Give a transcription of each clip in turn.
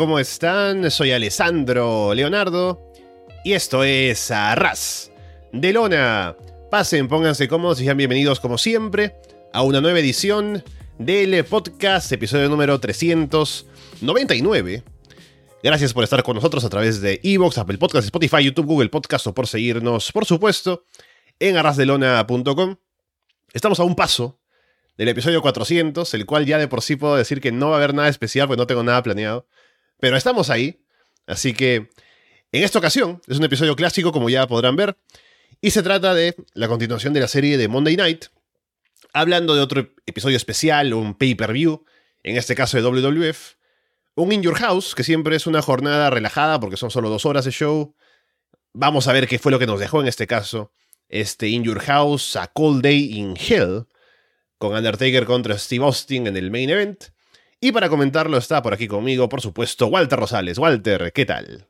¿cómo están? Soy Alessandro Leonardo y esto es Arras de Lona. Pasen, pónganse cómodos y sean bienvenidos como siempre a una nueva edición del podcast, episodio número 399. Gracias por estar con nosotros a través de Evox, Apple Podcasts, Spotify, YouTube, Google Podcasts o por seguirnos, por supuesto, en arrasdelona.com. Estamos a un paso del episodio 400, el cual ya de por sí puedo decir que no va a haber nada especial porque no tengo nada planeado. Pero estamos ahí, así que en esta ocasión es un episodio clásico como ya podrán ver, y se trata de la continuación de la serie de Monday Night, hablando de otro episodio especial, un pay-per-view, en este caso de WWF, un In Your House, que siempre es una jornada relajada porque son solo dos horas de show. Vamos a ver qué fue lo que nos dejó en este caso este In Your House, A Cold Day in Hell, con Undertaker contra Steve Austin en el main event. Y para comentarlo está por aquí conmigo, por supuesto, Walter Rosales. Walter, ¿qué tal?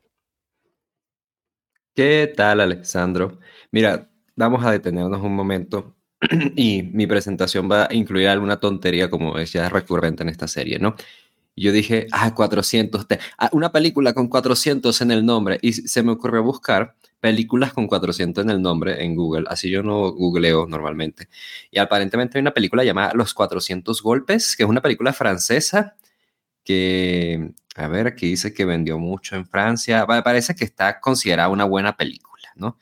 ¿Qué tal, Alexandro? Mira, vamos a detenernos un momento y mi presentación va a incluir alguna tontería como es ya recurrente en esta serie, ¿no? Yo dije, ah, 400, ah, una película con 400 en el nombre y se me ocurrió buscar películas con 400 en el nombre en Google, así yo no googleo normalmente. Y aparentemente hay una película llamada Los 400 Golpes, que es una película francesa que, a ver, aquí dice que vendió mucho en Francia, parece que está considerada una buena película, ¿no?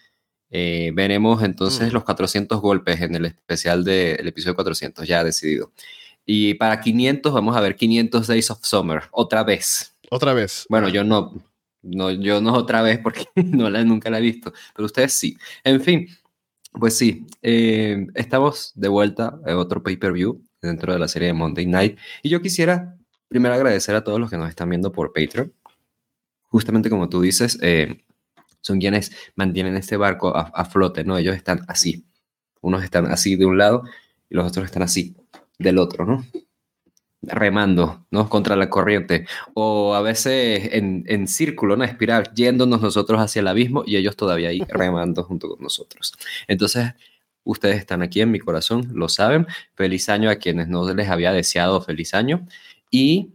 Eh, veremos entonces mm. los 400 golpes en el especial del episodio 400, ya decidido. Y para 500 vamos a ver 500 Days of Summer, otra vez. Otra vez. Bueno, yo no, no, yo no otra vez porque no la, nunca la he visto, pero ustedes sí. En fin, pues sí, eh, estamos de vuelta en otro pay-per-view dentro de la serie de Monday Night. Y yo quisiera primero agradecer a todos los que nos están viendo por Patreon. Justamente como tú dices, eh, son quienes mantienen este barco a, a, flote, ¿no? Ellos están así. Unos están así de un lado y los otros están así del otro, ¿no? Remando, ¿no? Contra la corriente. O a veces en, en círculo, una espiral, yéndonos nosotros hacia el abismo y ellos todavía ahí remando junto con nosotros. Entonces, ustedes están aquí en mi corazón, lo saben. Feliz año a quienes no les había deseado feliz año. Y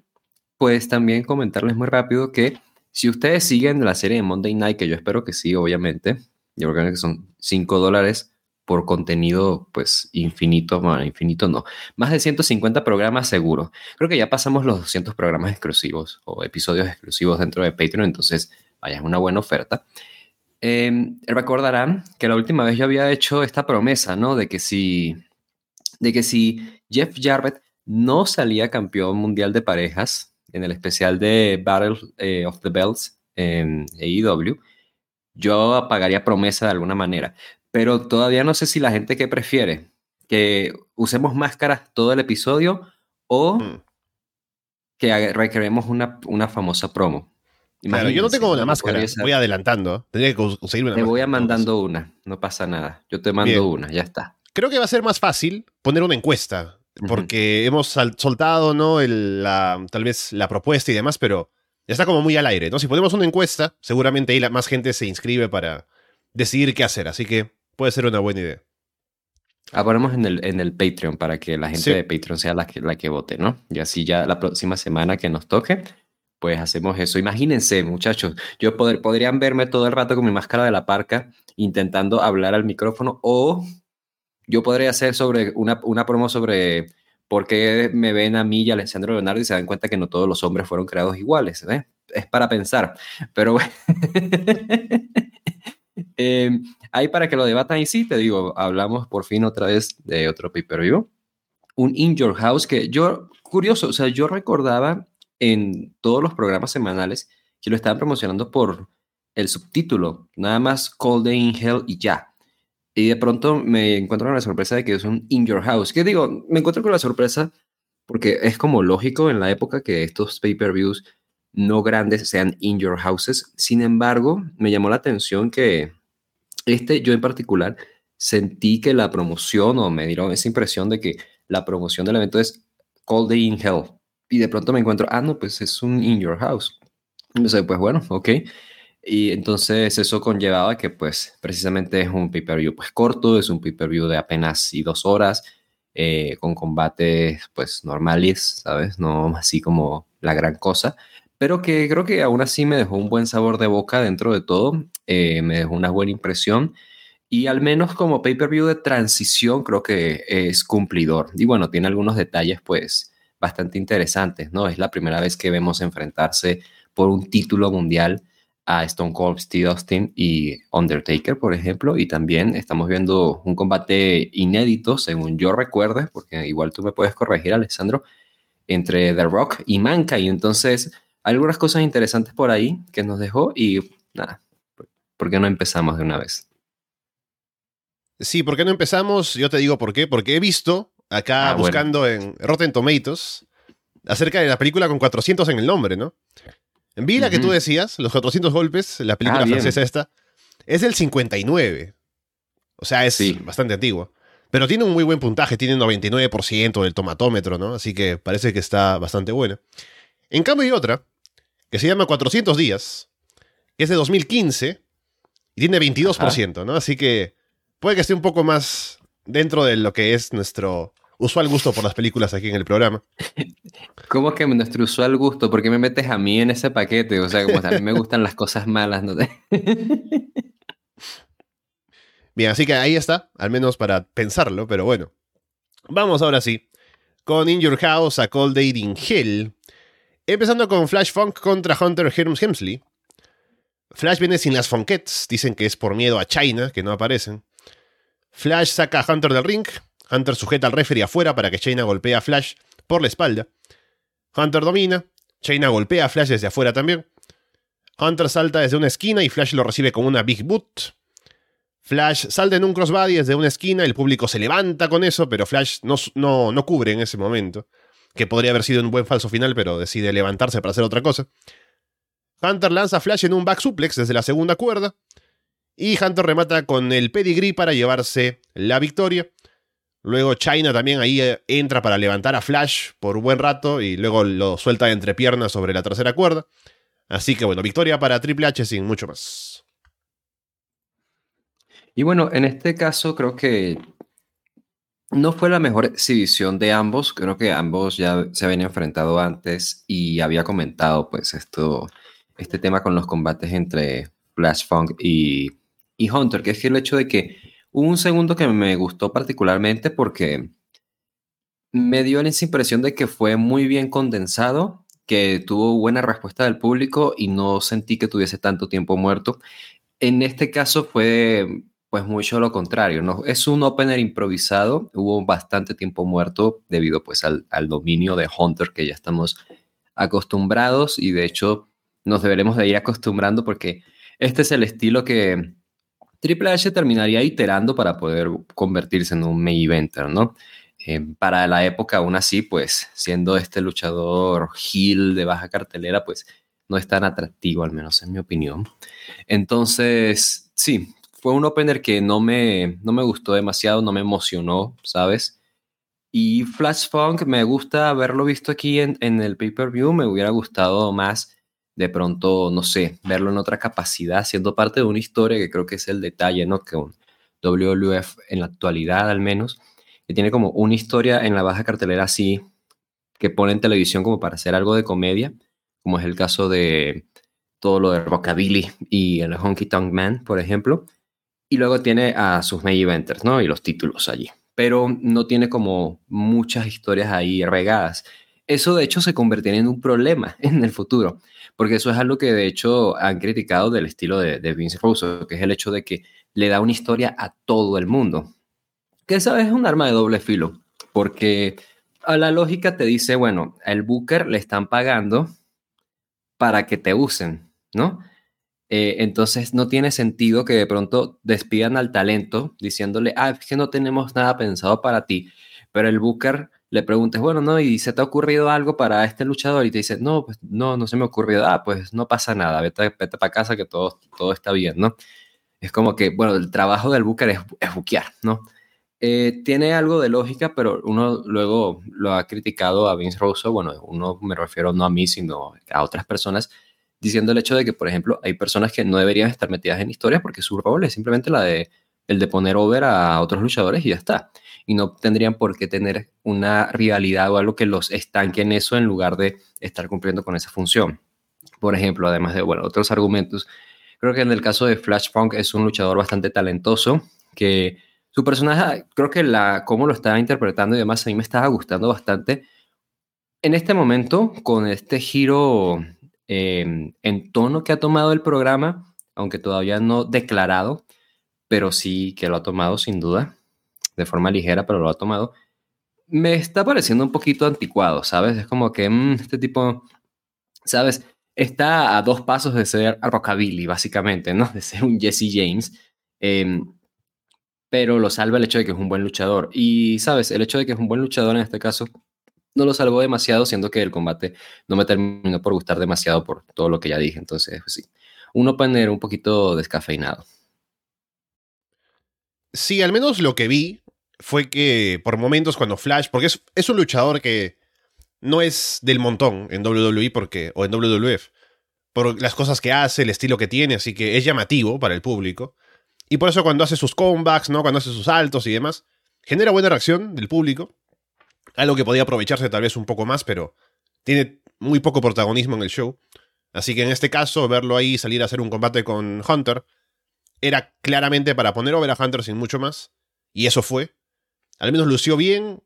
pues también comentarles muy rápido que si ustedes siguen la serie de Monday Night, que yo espero que sí, obviamente, yo creo que son 5 dólares por contenido, pues infinito, bueno, infinito no, más de 150 programas seguro. Creo que ya pasamos los 200 programas exclusivos o episodios exclusivos dentro de Patreon, entonces vaya, es una buena oferta. Eh, recordarán que la última vez yo había hecho esta promesa, ¿no? De que si, de que si Jeff Jarrett no salía campeón mundial de parejas en el especial de Battle eh, of the Bells en AEW, yo pagaría promesa de alguna manera pero todavía no sé si la gente que prefiere que usemos máscaras todo el episodio o mm. que requeremos una, una famosa promo. Claro, yo no tengo una máscara, voy adelantando. Tendría que conseguirme una. Te voy a mandando una, no pasa nada. Yo te mando una, ya está. Creo que va a ser más fácil poner una encuesta, porque hemos soltado, ¿no? la, tal vez la propuesta y demás, pero está como muy al aire, ¿no? Si ponemos una encuesta, seguramente ahí más gente se inscribe para decidir qué hacer. Así que Puede ser una buena idea. Ah, ponemos en el, en el Patreon para que la gente de Patreon sea la que, la que vote, ¿no? Y así ya la próxima semana que nos toque, pues hacemos eso. Imagínense, muchachos, yo podrían verme todo el rato con mi máscara de la parca intentando hablar al micrófono o yo podría hacer sobre una, una promo sobre por qué me ven a mí y a Alessandro Leonardo y se dan cuenta que no todos los hombres fueron creados iguales. ¿eh? Es para pensar. Pero bueno. Eh, Ahí para que lo debatan y sí, te digo, hablamos por fin otra vez de otro pay-per-view. Un In Your House que yo, curioso, o sea, yo recordaba en todos los programas semanales que lo estaban promocionando por el subtítulo, nada más Cold Day in y ya. Y de pronto me encuentro con la sorpresa de que es un In Your House. ¿Qué digo? Me encuentro con la sorpresa porque es como lógico en la época que estos pay-per-views no grandes sean In Your Houses. Sin embargo, me llamó la atención que este, yo en particular, sentí que la promoción, o me dieron esa impresión de que la promoción del evento es Cold Day in Hell. Y de pronto me encuentro, ah, no, pues es un In Your House. Entonces, pues bueno, ok. Y entonces eso conllevaba que pues precisamente es un pay-per-view pues corto, es un pay-per-view de apenas y dos horas, eh, con combates pues normales, ¿sabes? No así como la gran cosa pero que creo que aún así me dejó un buen sabor de boca dentro de todo, eh, me dejó una buena impresión y al menos como pay-per-view de transición creo que es cumplidor. Y bueno, tiene algunos detalles pues bastante interesantes, ¿no? Es la primera vez que vemos enfrentarse por un título mundial a Stone Cold Steve Austin y Undertaker, por ejemplo, y también estamos viendo un combate inédito, según yo recuerde, porque igual tú me puedes corregir, Alessandro, entre The Rock y y Entonces, algunas cosas interesantes por ahí que nos dejó y nada, ¿por qué no empezamos de una vez? Sí, ¿por qué no empezamos? Yo te digo por qué. Porque he visto acá ah, buscando en Rotten Tomatoes acerca de la película con 400 en el nombre, ¿no? Vi la que tú decías, los 400 golpes, la película ah, francesa esta, es del 59. O sea, es bastante antiguo. Pero tiene un muy buen puntaje, tiene un 99% del tomatómetro, ¿no? Así que parece que está bastante buena. En cambio hay otra, que se llama 400 días, que es de 2015 y tiene 22%, ¿no? Así que puede que esté un poco más dentro de lo que es nuestro usual gusto por las películas aquí en el programa. ¿Cómo que nuestro usual gusto? ¿Por qué me metes a mí en ese paquete? O sea, como a mí me gustan las cosas malas, ¿no? Bien, así que ahí está, al menos para pensarlo, pero bueno. Vamos ahora sí, con In Your House a Cold Day in Hell. Empezando con Flash Funk contra Hunter Helms Hemsley. Flash viene sin las Funkets, dicen que es por miedo a China, que no aparecen. Flash saca a Hunter del ring. Hunter sujeta al referee afuera para que China golpee a Flash por la espalda. Hunter domina. China golpea a Flash desde afuera también. Hunter salta desde una esquina y Flash lo recibe con una Big Boot. Flash salta en un crossbody desde una esquina, el público se levanta con eso, pero Flash no, no, no cubre en ese momento. Que podría haber sido un buen falso final, pero decide levantarse para hacer otra cosa. Hunter lanza Flash en un back suplex desde la segunda cuerda. Y Hunter remata con el pedigree para llevarse la victoria. Luego China también ahí eh, entra para levantar a Flash por un buen rato y luego lo suelta entre piernas sobre la tercera cuerda. Así que bueno, victoria para Triple H sin mucho más. Y bueno, en este caso creo que no fue la mejor exhibición de ambos. Creo que ambos ya se habían enfrentado antes y había comentado pues esto, este tema con los combates entre Flash Funk y y Hunter, que es el hecho de que hubo un segundo que me gustó particularmente porque me dio esa impresión de que fue muy bien condensado, que tuvo buena respuesta del público y no sentí que tuviese tanto tiempo muerto. En este caso fue pues mucho lo contrario, ¿no? Es un opener improvisado, hubo bastante tiempo muerto debido pues al, al dominio de Hunter que ya estamos acostumbrados y de hecho nos deberemos de ir acostumbrando porque este es el estilo que Triple H terminaría iterando para poder convertirse en un main eventer, ¿no? Eh, para la época, aún así, pues siendo este luchador heel de baja cartelera, pues no es tan atractivo, al menos en mi opinión. Entonces, sí, fue un opener que no me, no me gustó demasiado, no me emocionó, ¿sabes? Y Flash Funk me gusta haberlo visto aquí en, en el pay-per-view, me hubiera gustado más de pronto, no sé, verlo en otra capacidad, siendo parte de una historia que creo que es el detalle, ¿no? Que un WWF en la actualidad al menos, que tiene como una historia en la baja cartelera así, que pone en televisión como para hacer algo de comedia, como es el caso de todo lo de Rockabilly y el Honky Tonk Man, por ejemplo, y luego tiene a sus main eventers, ¿no? Y los títulos allí, pero no tiene como muchas historias ahí regadas. Eso de hecho se convertiría en un problema en el futuro, porque eso es algo que de hecho han criticado del estilo de, Vince Russo, que es el hecho de que le da una historia a todo el mundo. Que esa es un arma de doble filo, porque a la lógica te dice, bueno, el Booker le están pagando para que te usen, ¿no? Eh, entonces no tiene sentido que de pronto despidan al talento diciéndole, ah, es que no tenemos nada pensado para ti, pero el Booker le preguntes, bueno, no, ¿y se te ha ocurrido algo para este luchador? Y te dice, no, pues no, no se me ha ocurrido. Ah, pues no pasa nada, vete, vete para casa que todo, todo está bien, ¿no? Es como que, bueno, el trabajo del Booker es, es buquear, ¿no? Eh, tiene algo de lógica, pero uno luego lo ha criticado a Vince Russo, bueno, uno me refiero no a mí, sino a otras personas, diciendo el hecho de que, por ejemplo, hay personas que no deberían estar metidas en historias porque su rol es simplemente la de el de poner over a otros luchadores y ya está y no tendrían por qué tener una rivalidad o algo que los estanque en eso en lugar de estar cumpliendo con esa función. Por ejemplo, además de bueno, otros argumentos, creo que en el caso de Flash Funk es un luchador bastante talentoso que su personaje, creo que la cómo lo estaba interpretando y demás a mí me estaba gustando bastante. En este momento, con este giro em, en tono que ha tomado el programa, aunque todavía no declarado, pero sí que lo ha tomado sin duda, de forma ligera, pero lo ha tomado, me está pareciendo un poquito anticuado, ¿sabes? Es como que mm, este tipo, ¿sabes? Está a dos pasos de ser Rockabilly, básicamente, ¿no? De ser un Jesse James. Em, pero lo salva el hecho de que es un buen luchador. Y, ¿sabes? El hecho de que es un buen luchador en este caso no lo salvó demasiado, siendo que el combate no me terminó por gustar demasiado por todo lo que ya dije. Entonces, pues sí, un opener un poquito descafeinado. Sí, al menos lo que vi fue que por momentos cuando Flash, porque es, un luchador que no es del montón en WWE porque, o en WWF, por las cosas que hace, el estilo que tiene, así que es llamativo para el público. Y por eso cuando hace sus comebacks, ¿no? Cuando hace sus saltos y demás, genera buena reacción del público. Algo que podía aprovecharse tal vez un poco más, pero tiene muy poco protagonismo en el show. Así que en este caso, verlo ahí salir a hacer un combate con Hunter era claramente para poner over a Hunter sin mucho más. Y eso fue. Al menos lució bien.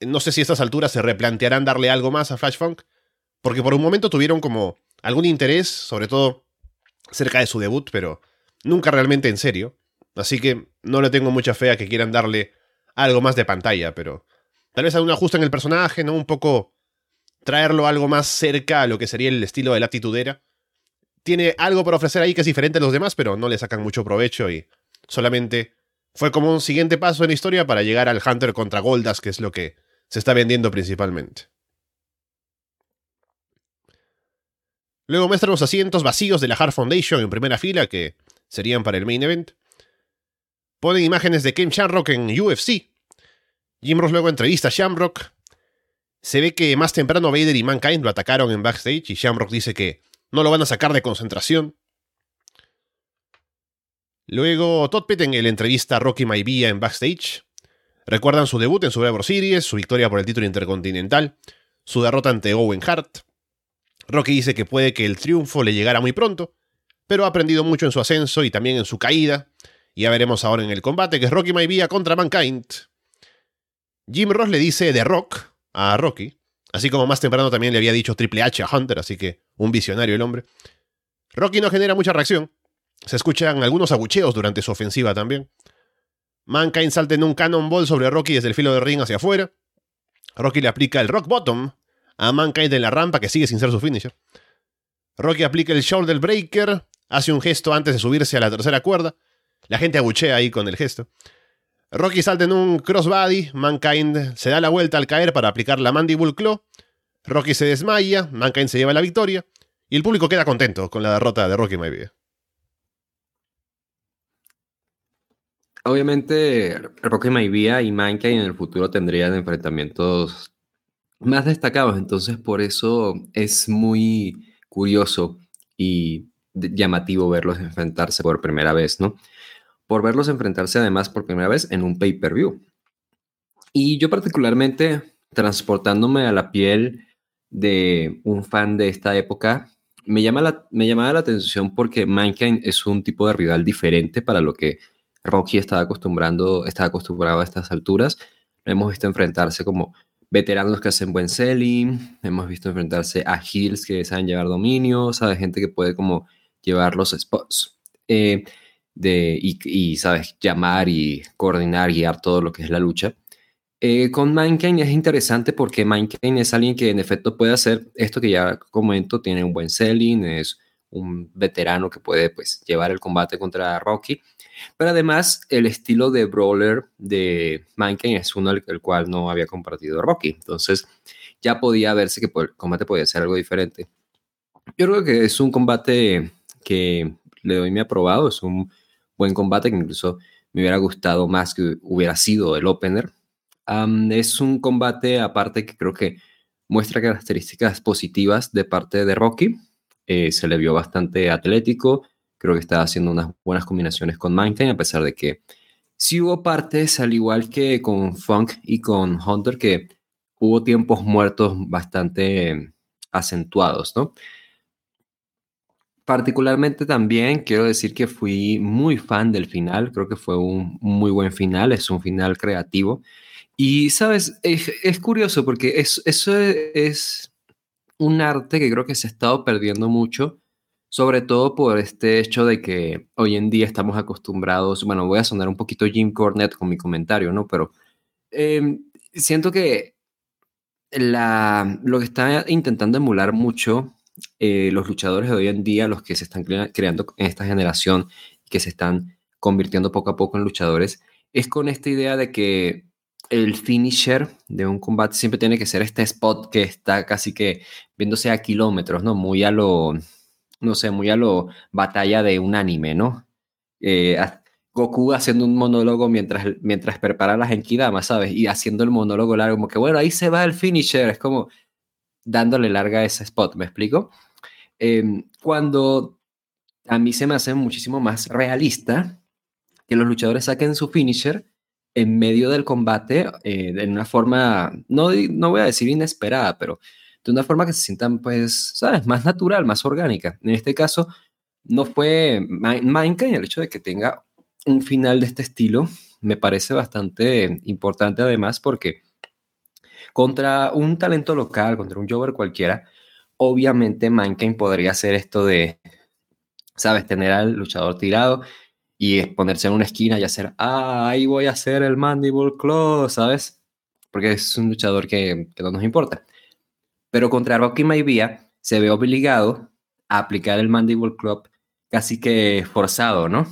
No sé si a estas alturas se replantearán darle algo más a Flash Funk. Porque por un momento tuvieron como algún interés, sobre todo cerca de su debut, pero nunca realmente en serio. Así que no le tengo mucha fe a que quieran darle algo más de pantalla, pero tal vez algún ajuste en el personaje, ¿no? Un poco traerlo algo más cerca a lo que sería el estilo de la actitudera. Tiene algo por ofrecer ahí que es diferente a los demás, pero no le sacan mucho provecho y solamente fue como un siguiente paso en la historia para llegar al Hunter contra Goldas, que es lo que se está vendiendo principalmente. Luego muestran los asientos vacíos de la Hard Foundation en primera fila, que serían para el main event. Ponen imágenes de Ken Shamrock en UFC. Jim Ross luego entrevista a Shamrock. Se ve que más temprano Vader y Mankind lo atacaron en backstage y Shamrock dice que no lo van a sacar de concentración. Luego Todd Pettengill le entrevista a Rocky Maivia en backstage. Recuerdan su debut en Survivor Series, su victoria por el título intercontinental, su derrota ante Owen Hart. Rocky dice que puede que el triunfo le llegara muy pronto, pero ha aprendido mucho en su ascenso y también en su caída. Ya veremos ahora en el combate que es Rocky Maivia contra Mankind. Jim Ross le dice The Rock a Rocky, así como más temprano también le había dicho Triple H a Hunter, así que un visionario el hombre. Rocky no genera mucha reacción. Se escuchan algunos abucheos durante su ofensiva también. Mankind salta en un cannonball sobre Rocky desde el filo de ring hacia afuera. Rocky le aplica el rock bottom a Mankind en la rampa que sigue sin ser su finisher. Rocky aplica el shoulder breaker Hace un gesto antes de subirse a la tercera cuerda. La gente abuchea ahí con el gesto. Rocky salta en un crossbody. Mankind se da la vuelta al caer para aplicar la mandible claw. Rocky se desmaya. Mankind se lleva la victoria. Y el público queda contento con la derrota de Rocky Maybe. Obviamente, Rocky Maivia y Mankind en el futuro tendrían enfrentamientos más destacados, entonces por eso es muy curioso y llamativo verlos enfrentarse por primera vez, ¿no? Por verlos enfrentarse además por primera vez en un pay-per-view. Y yo particularmente, transportándome a la piel de un fan de esta época, me, llama la, me llamaba la atención porque Mankind es un tipo de rival diferente para lo que Rocky estaba acostumbrando, estaba acostumbrado a estas alturas. hemos visto enfrentarse como veteranos que hacen buen selling, hemos visto enfrentarse a heels que saben llevar dominio, ¿sabes? Gente que puede como llevar los spots. Eh, de, y, sabes, llamar y coordinar, guiar todo lo que es la lucha. Eh, con Mankind es interesante porque Mankind es alguien que en efecto puede hacer esto que ya comento, tiene un buen selling, es un veterano que puede pues llevar el combate contra Rocky, pero además el estilo de brawler de Mankind es uno el cual no había compartido Rocky, entonces ya podía verse que el combate podía ser algo diferente. Yo creo que es un combate que le doy mi aprobado. Es un buen combate que incluso me hubiera gustado más que hubiera sido el opener. es un combate aparte que creo que muestra características positivas de parte de Rocky. Eh, se le vio bastante atlético. Creo que estaba haciendo unas buenas combinaciones con Mankind, a pesar de que sí hubo partes, al igual que con Funk y con Hunter, que hubo tiempos muertos bastante acentuados, ¿no? Particularmente también quiero decir que fui muy fan del final, creo que fue un muy buen final, es un final creativo. Y, sabes, es, curioso porque es, eso es un arte que creo que se ha estado perdiendo mucho, sobre todo por este hecho de que hoy en día estamos acostumbrados, bueno, voy a sonar un poquito Jim Cornette con mi comentario, ¿no? Pero em, siento que la, lo que está intentando emular mucho eh, los luchadores de hoy en día, los que se están creando en esta generación, que se están convirtiendo poco a poco en luchadores, es con esta idea de que el finisher de un combate siempre tiene que ser este spot que está casi que viéndose a kilómetros, ¿no? Muy a lo, no sé, muy a lo batalla de un anime, ¿no? Eh, Goku haciendo un monólogo mientras, mientras prepara las Enkidamas, ¿sabes? Y haciendo el monólogo largo, como que bueno, ahí se va el finisher, es como dándole larga a ese spot, ¿me explico? Em, cuando a mí se me hace muchísimo más realista que los luchadores saquen su finisher en medio del combate eh, de una forma, no, no voy a decir inesperada, pero de una forma que se sientan, pues, ¿sabes? Más natural, más orgánica. En este caso, no fue Minecraft el hecho de que tenga un final de este estilo me parece bastante importante además porque contra un talento local, contra un Jover cualquiera, obviamente Mankind podría hacer esto de, ¿sabes? Tener al luchador tirado y ponerse en una esquina y hacer, ah, ahí voy a hacer el Mandible Claw, ¿sabes? Porque es un luchador que, no nos importa. Pero contra Rocky Maivia se ve obligado a aplicar el Mandible Club casi que forzado, ¿no?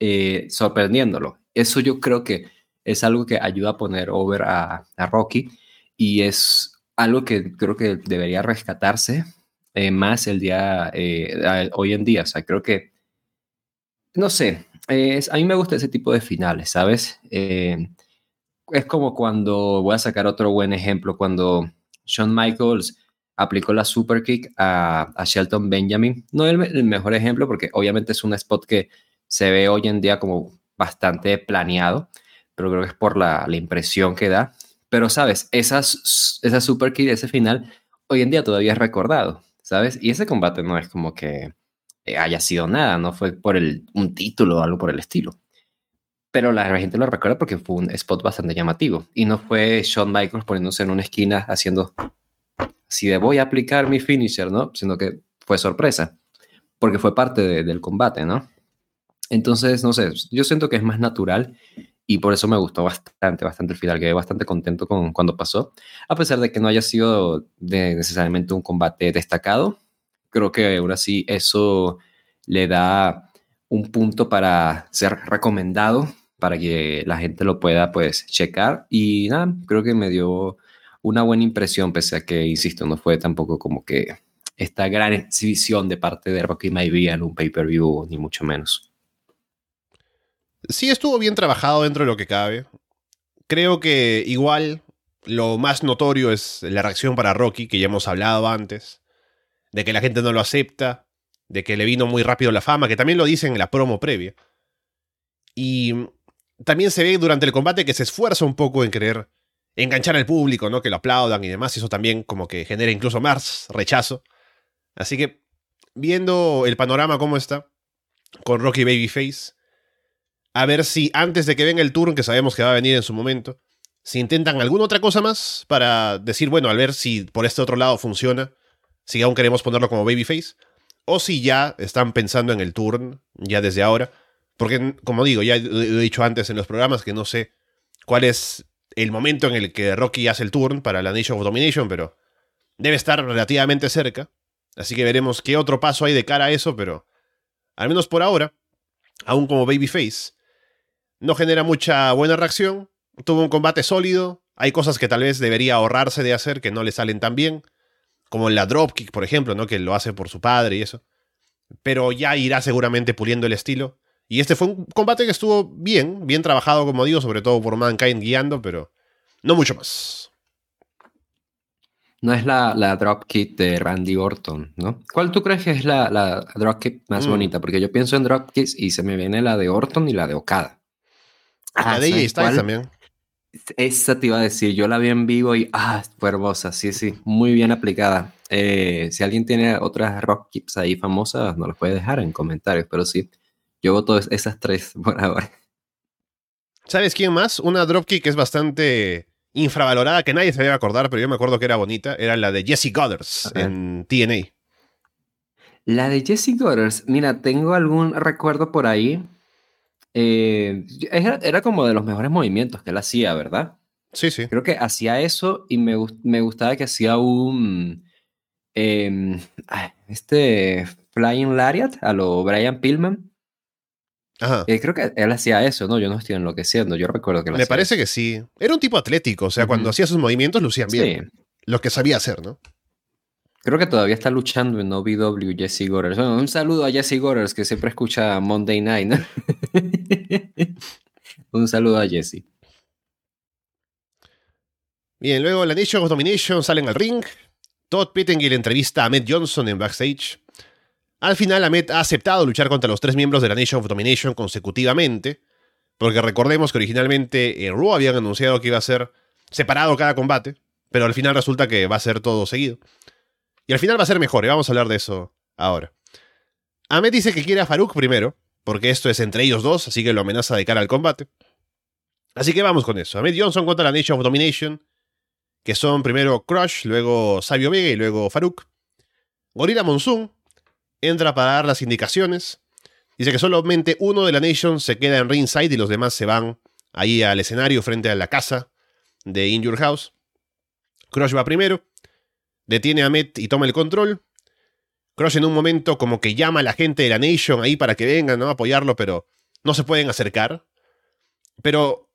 Eh, sorprendiéndolo. Eso yo creo que es algo que ayuda a poner over a, Rocky y es algo que creo que debería rescatarse eh, más el día, eh, hoy en día. O sea, creo que, no sé, a mí me gusta ese tipo de finales, ¿sabes? Eh, es como cuando, voy a sacar otro buen ejemplo, cuando Shawn Michaels aplicó la super kick a, Shelton Benjamin. No es el, mejor ejemplo porque obviamente es un spot que se ve hoy en día como bastante planeado, pero creo que es por la, impresión que da. Pero, ¿sabes? Esas, esa super kick, ese final, hoy en día todavía es recordado, ¿sabes? Y ese combate no es como que eh, haya sido nada, no fue por el, un título o algo por el estilo. Pero la gente lo recuerda porque fue un spot bastante llamativo y no fue Shawn Michaels poniéndose en una esquina haciendo si de voy a aplicar mi finisher, ¿no? Sino que fue sorpresa porque fue parte del combate, ¿no? Entonces, no sé, yo siento que es más natural y por eso me gustó bastante, bastante el final. Quedé bastante contento con cuando pasó, a pesar de que no haya sido necesariamente un combate destacado creo que ahora sí eso le da un punto para ser recomendado, para que la gente lo pueda pues checar. Y nada, creo que me dio una buena impresión, pese a que, insisto, no fue tampoco como que esta gran exhibición de parte de Rocky Maivia en un pay-per-view, ni mucho menos. Sí, estuvo bien trabajado dentro de lo que cabe. Creo que igual lo más notorio es la reacción para Rocky, que ya hemos hablado antes de que la gente no lo acepta, de que le vino muy rápido la fama, que también lo dicen en la promo previa. Y también se ve durante el combate que se esfuerza un poco en querer enganchar al público, ¿no? Que lo aplaudan y demás. Eso también como que genera incluso más rechazo. Así que, viendo el panorama como está, con Rocky Babyface, a ver si antes de que venga el turno, que sabemos que va a venir en su momento, si intentan alguna otra cosa más para decir, bueno, al ver si por este otro lado funciona, si aún queremos ponerlo como babyface, o si ya están pensando en el turn, ya desde ahora. Porque, como digo, ya he dicho antes en los programas que no sé cuál es el momento en el que Rocky hace el turn para la Nation of Domination, pero debe estar relativamente cerca. Así que veremos qué otro paso hay de cara a eso, pero al menos por ahora, aún como babyface, no genera mucha buena reacción. Tuvo un combate sólido. Hay cosas que tal vez debería ahorrarse de hacer que no le salen tan bien como la dropkick, por ejemplo, ¿no? Que lo hace por su padre y eso. Pero ya irá seguramente puliendo el estilo. Y este fue un combate que estuvo bien, bien trabajado, como digo, sobre todo por Mankind guiando, pero no mucho más. No es la, la dropkick de Randy Orton, ¿no? ¿Cuál tú crees que es la, la dropkick más mm. bonita? Porque yo pienso en dropkicks y se me viene la de Orton y la de Okada. La ah, de AJ Styles también. Esa te iba a decir, yo la vi en vivo y ah, fue hermosa, sí, sí, muy bien aplicada. Eh, si alguien tiene otras rock ahí famosas, nos las puede dejar en comentarios, pero sí, yo voto esas tres por ahora. ¿Sabes quién más? Una dropkick que es bastante infravalorada, que nadie se debe acordar, pero yo me acuerdo que era bonita, era la de Jesse Goddard en TNA. La de Jesse Goddard, mira, tengo algún recuerdo por ahí. Eh, era, como de los mejores movimientos que él hacía, ¿verdad? Sí, sí. Creo que hacía eso y me, me gustaba que hacía un... Em, este Flying Lariat a lo Brian Pillman. Ajá. Eh, creo que él hacía eso, ¿no? Yo no estoy enloqueciendo, yo recuerdo que Me parece que sí. Era un tipo atlético, o sea, cuando hacía sus movimientos lucían bien. Sí. Lo que sabía hacer, ¿no? Creo que todavía está luchando en OVW Jesse Gorers. un saludo a Jesse Gorers, que siempre escucha Monday Night. un saludo a Jesse. Bien, luego la Nation of Domination salen al ring. Todd Pettengill entrevista a Matt Johnson en backstage. Al final, Ahmed ha aceptado luchar contra los tres miembros de la Nation of Domination consecutivamente, porque recordemos que originalmente en Raw habían anunciado que iba a ser separado cada combate, pero al final resulta que va a ser todo seguido. Y al final va a ser mejor, y vamos a hablar de eso ahora. Ahmed dice que quiere a Farouk primero, porque esto es entre ellos dos, así que lo amenaza de cara al combate. Así que vamos con eso. Ahmed Johnson contra la Nation of Domination, que son primero Crush, luego Sabio Vega y luego Farouk. Gorilla Monsoon entra para dar las indicaciones. Dice que solamente uno de la Nation se queda en ringside y los demás se van ahí al escenario frente a la casa de In Your House. Crush va primero. Detiene a Met y toma el control. Crush en un momento como que llama a la gente de la Nation ahí para que vengan a apoyarlo, pero no se pueden acercar. Pero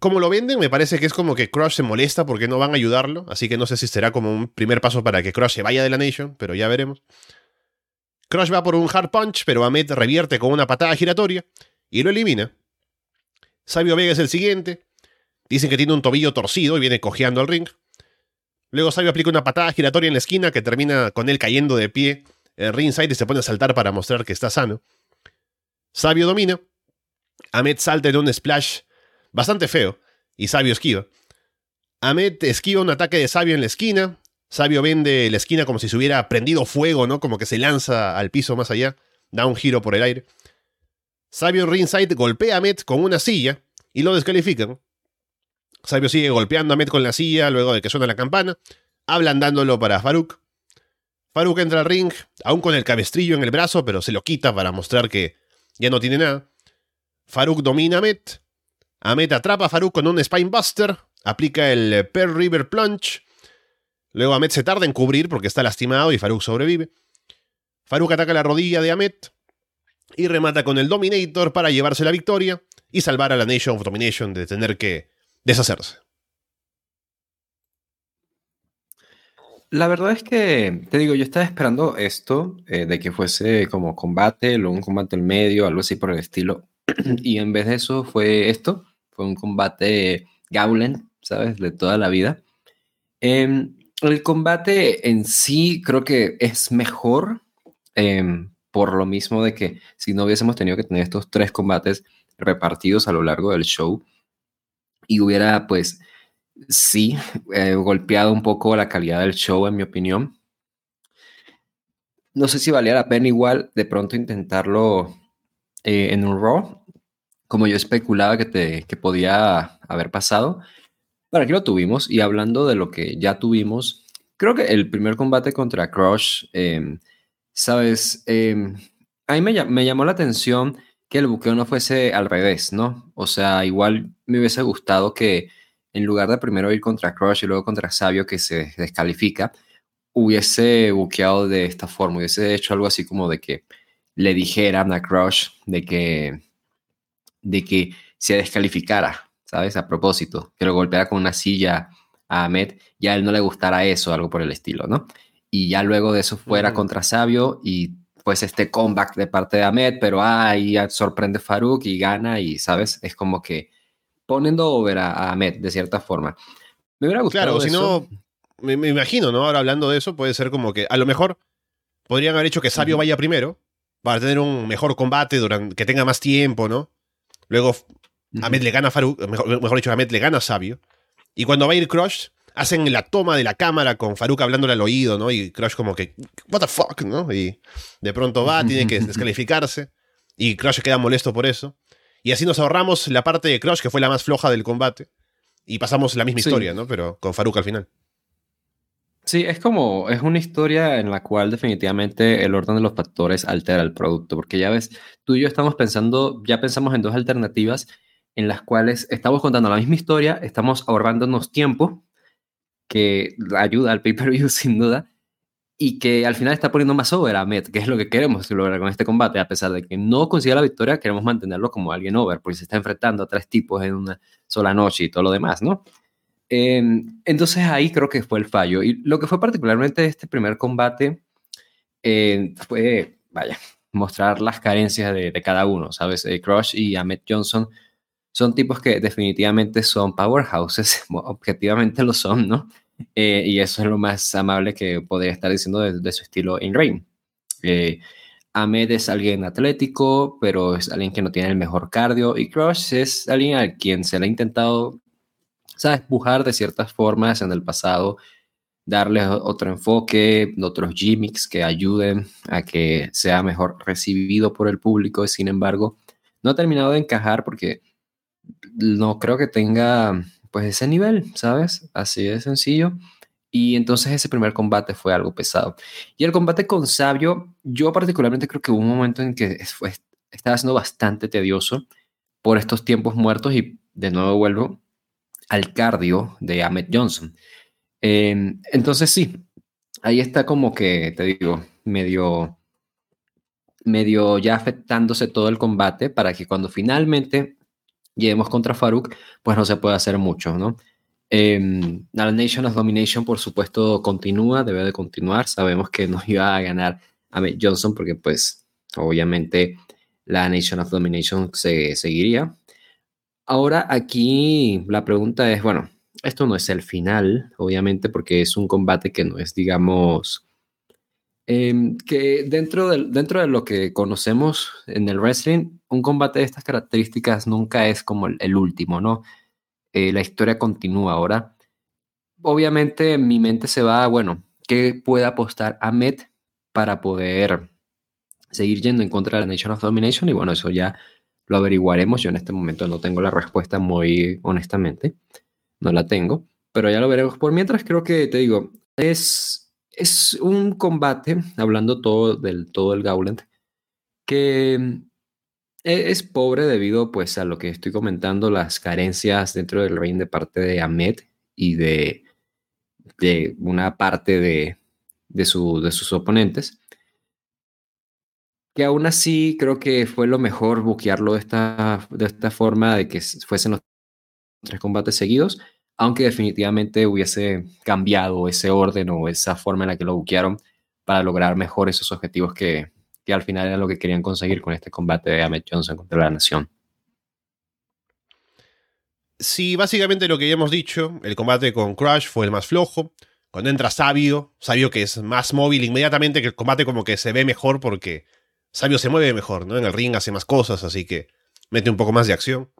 como lo venden, me parece que es como que Crush se molesta porque no van a ayudarlo, así que no sé si será como un primer paso para que Crush se vaya de la Nation, pero ya veremos. Crush va por un hard punch, pero Ahmed revierte con una patada giratoria y lo elimina. Sabio Vega es el siguiente. Dicen que tiene un tobillo torcido y viene cojeando al ring. Luego Sabio aplica una patada giratoria en la esquina que termina con él cayendo de pie en ringside y se pone a saltar para mostrar que está sano. Sabio domina. Ahmed salta en un splash bastante feo y Sabio esquiva. Ahmed esquiva un ataque de Sabio en la esquina. Sabio vende la esquina como si se hubiera prendido fuego, ¿no? Como que se lanza al piso más allá. Da un giro por el aire. Sabio ringside golpea a Ahmed con una silla y lo descalifican. Sabio sigue golpeando a Met con la silla luego de que suena la campana, ablandándolo para Faruk. Faruk entra al ring, aún con el cabestrillo en el brazo, pero se lo quita para mostrar que ya no tiene nada. Faruk domina a Met. Ahmed atrapa a Faruk con un Spinebuster, aplica el Pearl River Plunge. Luego Ahmed se tarda en cubrir porque está lastimado y Faruk sobrevive. Faruk ataca la rodilla de Ahmed y remata con el Dominator para llevarse la victoria y salvar a la Nation of Domination de tener que deshacerse. La verdad es que, te digo, yo estaba esperando esto, eh, de que fuese como combate, luego un combate en medio, algo así por el estilo. y en vez de eso fue esto, fue un combate Gaulen, ¿sabes? De toda la vida. Em, el combate en sí creo que es mejor, em, por lo mismo de que si no hubiésemos tenido que tener estos tres combates repartidos a lo largo del show, y hubiera, pues, sí, eh, golpeado un poco la calidad del show, en mi opinión. No sé si valía la pena igual de pronto intentarlo eh, en un Raw, como yo especulaba que, te, que podía haber pasado. Bueno, aquí lo tuvimos y hablando de lo que ya tuvimos, creo que el primer combate contra Crush, em, sabes, em, a mí me, me, llamó la atención que el buqueo no fuese al revés, ¿no? O sea, igual me hubiese gustado que en lugar de primero ir contra Crush y luego contra Sabio, que se descalifica, hubiese buqueado de esta forma, hubiese hecho algo así como de que le dijeran a Crush de que, de que se descalificara, ¿sabes? A propósito, que lo golpeara con una silla a Ahmed, ya a él no le gustara eso, algo por el estilo, ¿no? Y ya luego de eso fuera contra Sabio y pues este comeback de parte de Ahmed, pero ahí sorprende Farouk y gana y, ¿sabes? Es como que poniendo over a, Ahmed de cierta forma. Me hubiera gustado. Claro, si no, me, imagino, ¿no? Ahora hablando de eso, puede ser como que a lo mejor podrían haber hecho que Sabio vaya primero para tener un mejor combate, durante, que tenga más tiempo, ¿no? Luego Ahmed le gana a Farouk, mejor, mejor dicho, Ahmed le gana a Sabio. Y cuando va a ir Crush, hacen la toma de la cámara con Farouk hablándole al oído, ¿no? Y Crush como que, what the fuck, ¿no? Y de pronto va, tiene que descalificarse. Y Crush queda molesto por eso. Y así nos ahorramos la parte de Crush, que fue la más floja del combate. Y pasamos la misma Sí. historia, ¿no? Pero con Farouk al final. Sí, es como, es una historia en la cual definitivamente el orden de los factores altera el producto, porque ya ves, tú y yo estamos pensando, ya pensamos en dos alternativas en las cuales estamos contando la misma historia, estamos ahorrándonos tiempo, que ayuda al pay-per-view sin duda, y que al final está poniendo más over a Met, que es lo que queremos lograr con este combate, a pesar de que no consiga la victoria, queremos mantenerlo como alguien over, porque se está enfrentando a tres tipos en una sola noche y todo lo demás, ¿no? Eh, entonces ahí creo que fue el fallo. Y lo que fue particularmente este primer combate eh, fue, vaya, mostrar las carencias de, de cada uno, ¿sabes? Eh, Crush y Ahmed Johnson son tipos que definitivamente son powerhouses, objetivamente lo son, ¿no? Eh, y eso es lo más amable que podría estar diciendo de, su estilo in ring. Eh, Ahmed es alguien atlético, pero es alguien que no tiene el mejor cardio. Y Crush es alguien al quien se le ha intentado, ¿sabes?, pujar de ciertas formas en el pasado, darle otro enfoque, otros gimmicks que ayuden a que sea mejor recibido por el público. Sin embargo, no ha terminado de encajar porque no creo que tenga pues ese nivel, ¿sabes? Así de sencillo. Y entonces ese primer combate fue algo pesado. Y el combate con Sabio, yo particularmente creo que hubo un momento en que estaba siendo bastante tedioso por estos tiempos muertos y de nuevo vuelvo al cardio de Ahmed Johnson. Eh, entonces sí, ahí está como que, te digo, medio, medio ya afectándose todo el combate para que cuando finalmente lleguemos contra Farouk, pues no se puede hacer mucho, ¿no? Eh, la Nation of Domination, por supuesto, continúa, debe de continuar. Sabemos que no iba a ganar a Johnson porque, pues, obviamente la Nation of Domination se seguiría. Ahora aquí la pregunta es, bueno, esto no es el final, obviamente, porque es un combate que no es, digamos, eh, que dentro de, dentro de lo que conocemos en el wrestling, un combate de estas características nunca es como el, último, ¿no? Eh, la historia continúa ahora. Obviamente mi mente se va, bueno, ¿qué puede apostar Ahmed para poder seguir yendo en contra de la Nation of Domination? Y bueno, eso ya lo averiguaremos. Yo en este momento no tengo la respuesta muy honestamente, no la tengo, pero ya lo veremos. Por mientras creo que, te digo, es, es un combate, hablando todo del todo el Gauntlet, que es pobre debido pues a lo que estoy comentando, las carencias dentro del ring de parte de Ahmed y de, de una parte de, de, su, de sus oponentes. Que aún así creo que fue lo mejor buquearlo de esta, de esta forma, de que fuesen los tres combates seguidos, aunque definitivamente hubiese cambiado ese orden o esa forma en la que lo buquearon para lograr mejor esos objetivos que, que al final era lo que querían conseguir con este combate de Ahmed Johnson contra la Nación. Sí, básicamente lo que ya hemos dicho, el combate con Crush fue el más flojo. Cuando entra Sabio, Sabio que es más móvil inmediatamente, que el combate como que se ve mejor porque Sabio se mueve mejor, ¿no? En el ring hace más cosas, así que mete un poco más de acción.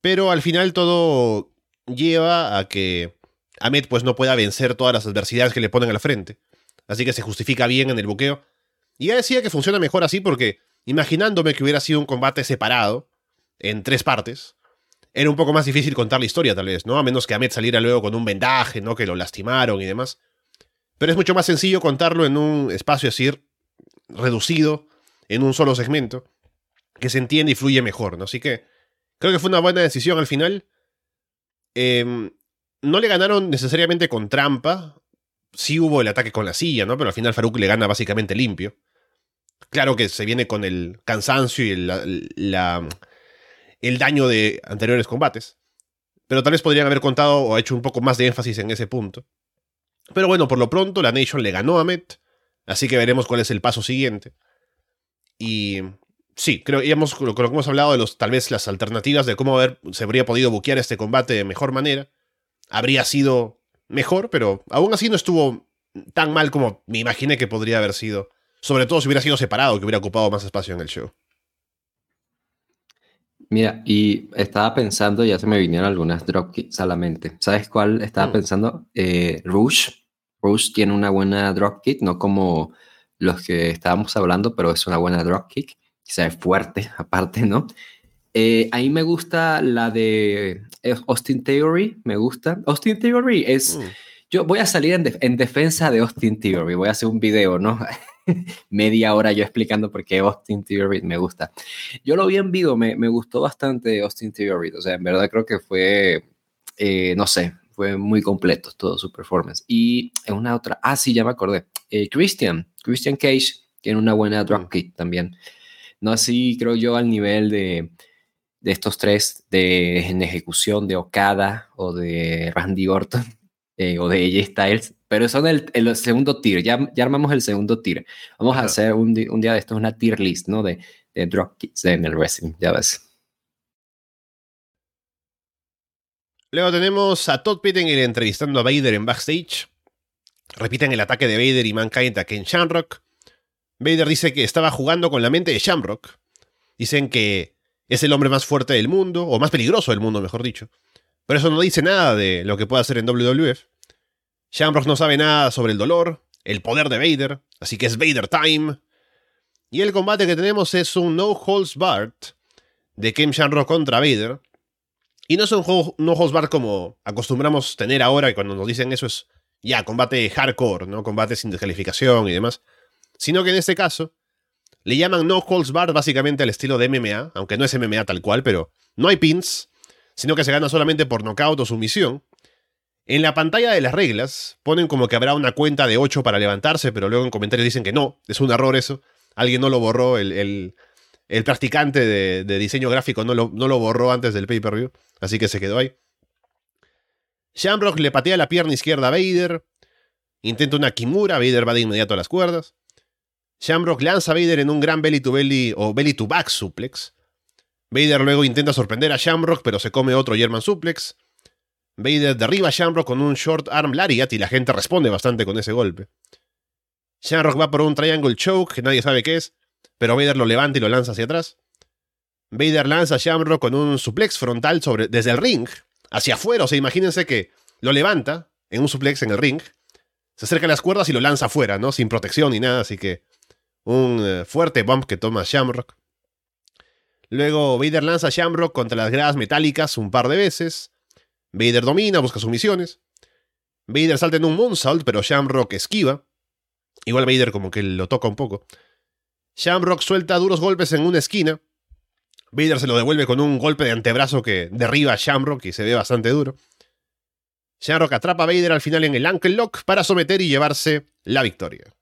Pero al final todo lleva a que Ahmed pues no pueda vencer todas las adversidades que le ponen al frente. Así que se justifica bien en el buqueo. Y ya decía que funciona mejor así porque, imaginándome que hubiera sido un combate separado, en tres partes, era un poco más difícil contar la historia, tal vez, ¿no? A menos que Ahmed saliera luego con un vendaje, ¿no? Que lo lastimaron y demás. Pero es mucho más sencillo contarlo en un espacio así reducido, en un solo segmento, que se entiende y fluye mejor, ¿no? Así que creo que fue una buena decisión al final. Eh, no le ganaron necesariamente con trampa. Sí hubo el ataque con la silla, ¿no? Pero al final Farouk le gana básicamente limpio. Claro que se viene con el cansancio y el, daño de anteriores combates. Pero tal vez podrían haber contado o hecho un poco más de énfasis en ese punto. Pero bueno, por lo pronto la Nation le ganó a Met. Así que veremos cuál es el paso siguiente. Y sí, creo que hemos, que hemos hablado de los, tal vez las alternativas de cómo se habría podido buquear este combate de mejor manera. Habría sido mejor, pero aún así no estuvo tan mal como me imaginé que podría haber sido. Sobre todo si hubiera sido separado, que hubiera ocupado más espacio en el show. Mira, y estaba pensando, ya se me vinieron algunas dropkits a la mente. ¿Sabes cuál estaba Mm. pensando? Eh, Rouge. Rouge tiene una buena dropkick, no como los que estábamos hablando, pero es una buena dropkick. Se ve fuerte, aparte, ¿no? Eh, a mí me gusta la de eh, Austin Theory, me gusta. Austin Theory es... Mm. Yo voy a salir en, en defensa de Austin Theory, voy a hacer un video, ¿no? Media hora yo explicando por qué Austin Theory me gusta. Yo lo vi en vivo, me, me gustó bastante Austin Theory, o sea, en verdad creo que fue, eh, no sé, fue muy completo todo su performance. Y en una otra, ah, sí, ya me acordé, eh, Christian, Christian Cage tiene una buena dropkick también. No así, creo yo, al nivel de, de estos tres de, en ejecución de Okada o de Randy Orton eh, o de AJ Styles, pero son el, el segundo tier, ya, ya armamos el segundo tier. Vamos a hacer un, día de estos una tier list, ¿no? De, de dropkicks en el wrestling, ya ves. Luego tenemos a Todd Pettengill entrevistando a Vader en backstage. Repiten el ataque de Vader y Mankind a Ken Shamrock. Vader dice que estaba jugando con la mente de Shamrock. Dicen que es el hombre más fuerte del mundo, o más peligroso del mundo, mejor dicho. Pero eso no dice nada de lo que puede hacer en WWF. Shamrock no sabe nada sobre el dolor, el poder de Vader, así que es Vader Time. Y el combate que tenemos es un No Holds Barred de Ken Shamrock contra Vader. Y no es un no holds barred como acostumbramos tener ahora, y cuando nos dicen eso es ya combate hardcore, ¿no? Combate sin descalificación y demás. Sino que en este caso le llaman no holds barred básicamente al estilo de MMA, aunque no es MMA tal cual, pero no hay pins, sino que se gana solamente por knockout o sumisión. En la pantalla de las reglas ponen como que habrá una cuenta de 8 para levantarse, pero luego en comentarios dicen que no, es un error eso. Alguien no lo borró, el, el- el practicante de, diseño gráfico no lo, no lo borró antes del pay-per-view, así que se quedó ahí. Shamrock le patea la pierna izquierda a Vader, intenta una Kimura, Vader va de inmediato a las cuerdas. Shamrock lanza a Vader en un gran belly to belly o belly to back suplex. Vader luego intenta sorprender a Shamrock, pero se come otro German suplex. Vader derriba a Shamrock con un short arm lariat y la gente responde bastante con ese golpe. Shamrock va por un triangle choke que nadie sabe qué es, pero Vader lo levanta y lo lanza hacia atrás. Vader lanza a Shamrock con un suplex frontal desde el ring hacia afuera. O sea, imagínense que lo levanta en un suplex en el ring, se acerca a las cuerdas y lo lanza afuera, ¿no? Sin protección ni nada, así que un eh, fuerte bump que toma Shamrock. Luego Vader lanza a Shamrock contra las gradas metálicas un par de veces. Vader domina, busca sumisiones. Vader salta en un moonsault, pero Shamrock esquiva. Igual Vader como que lo toca un poco. Shamrock suelta duros golpes en una esquina. Vader se lo devuelve con un golpe de antebrazo que derriba a Shamrock y se ve bastante duro. Shamrock atrapa a Vader al final en el ankle lock para someter y llevarse la victoria.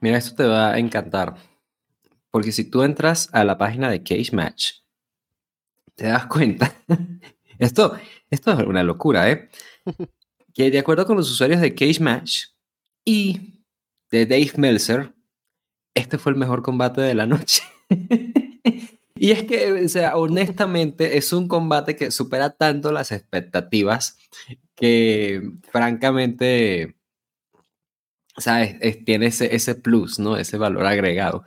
Mira, esto te va a encantar. Porque si tú entras a la página de Cage Match, te das cuenta. esto, esto es una locura, ¿eh? que de acuerdo con los usuarios de Cage Match y de Dave Meltzer, este fue el mejor combate de la noche. y es que, o sea, honestamente, es un combate que supera tanto las expectativas que, francamente, ¿sabes? Es- tiene ese, ese plus, ¿no? Ese valor agregado.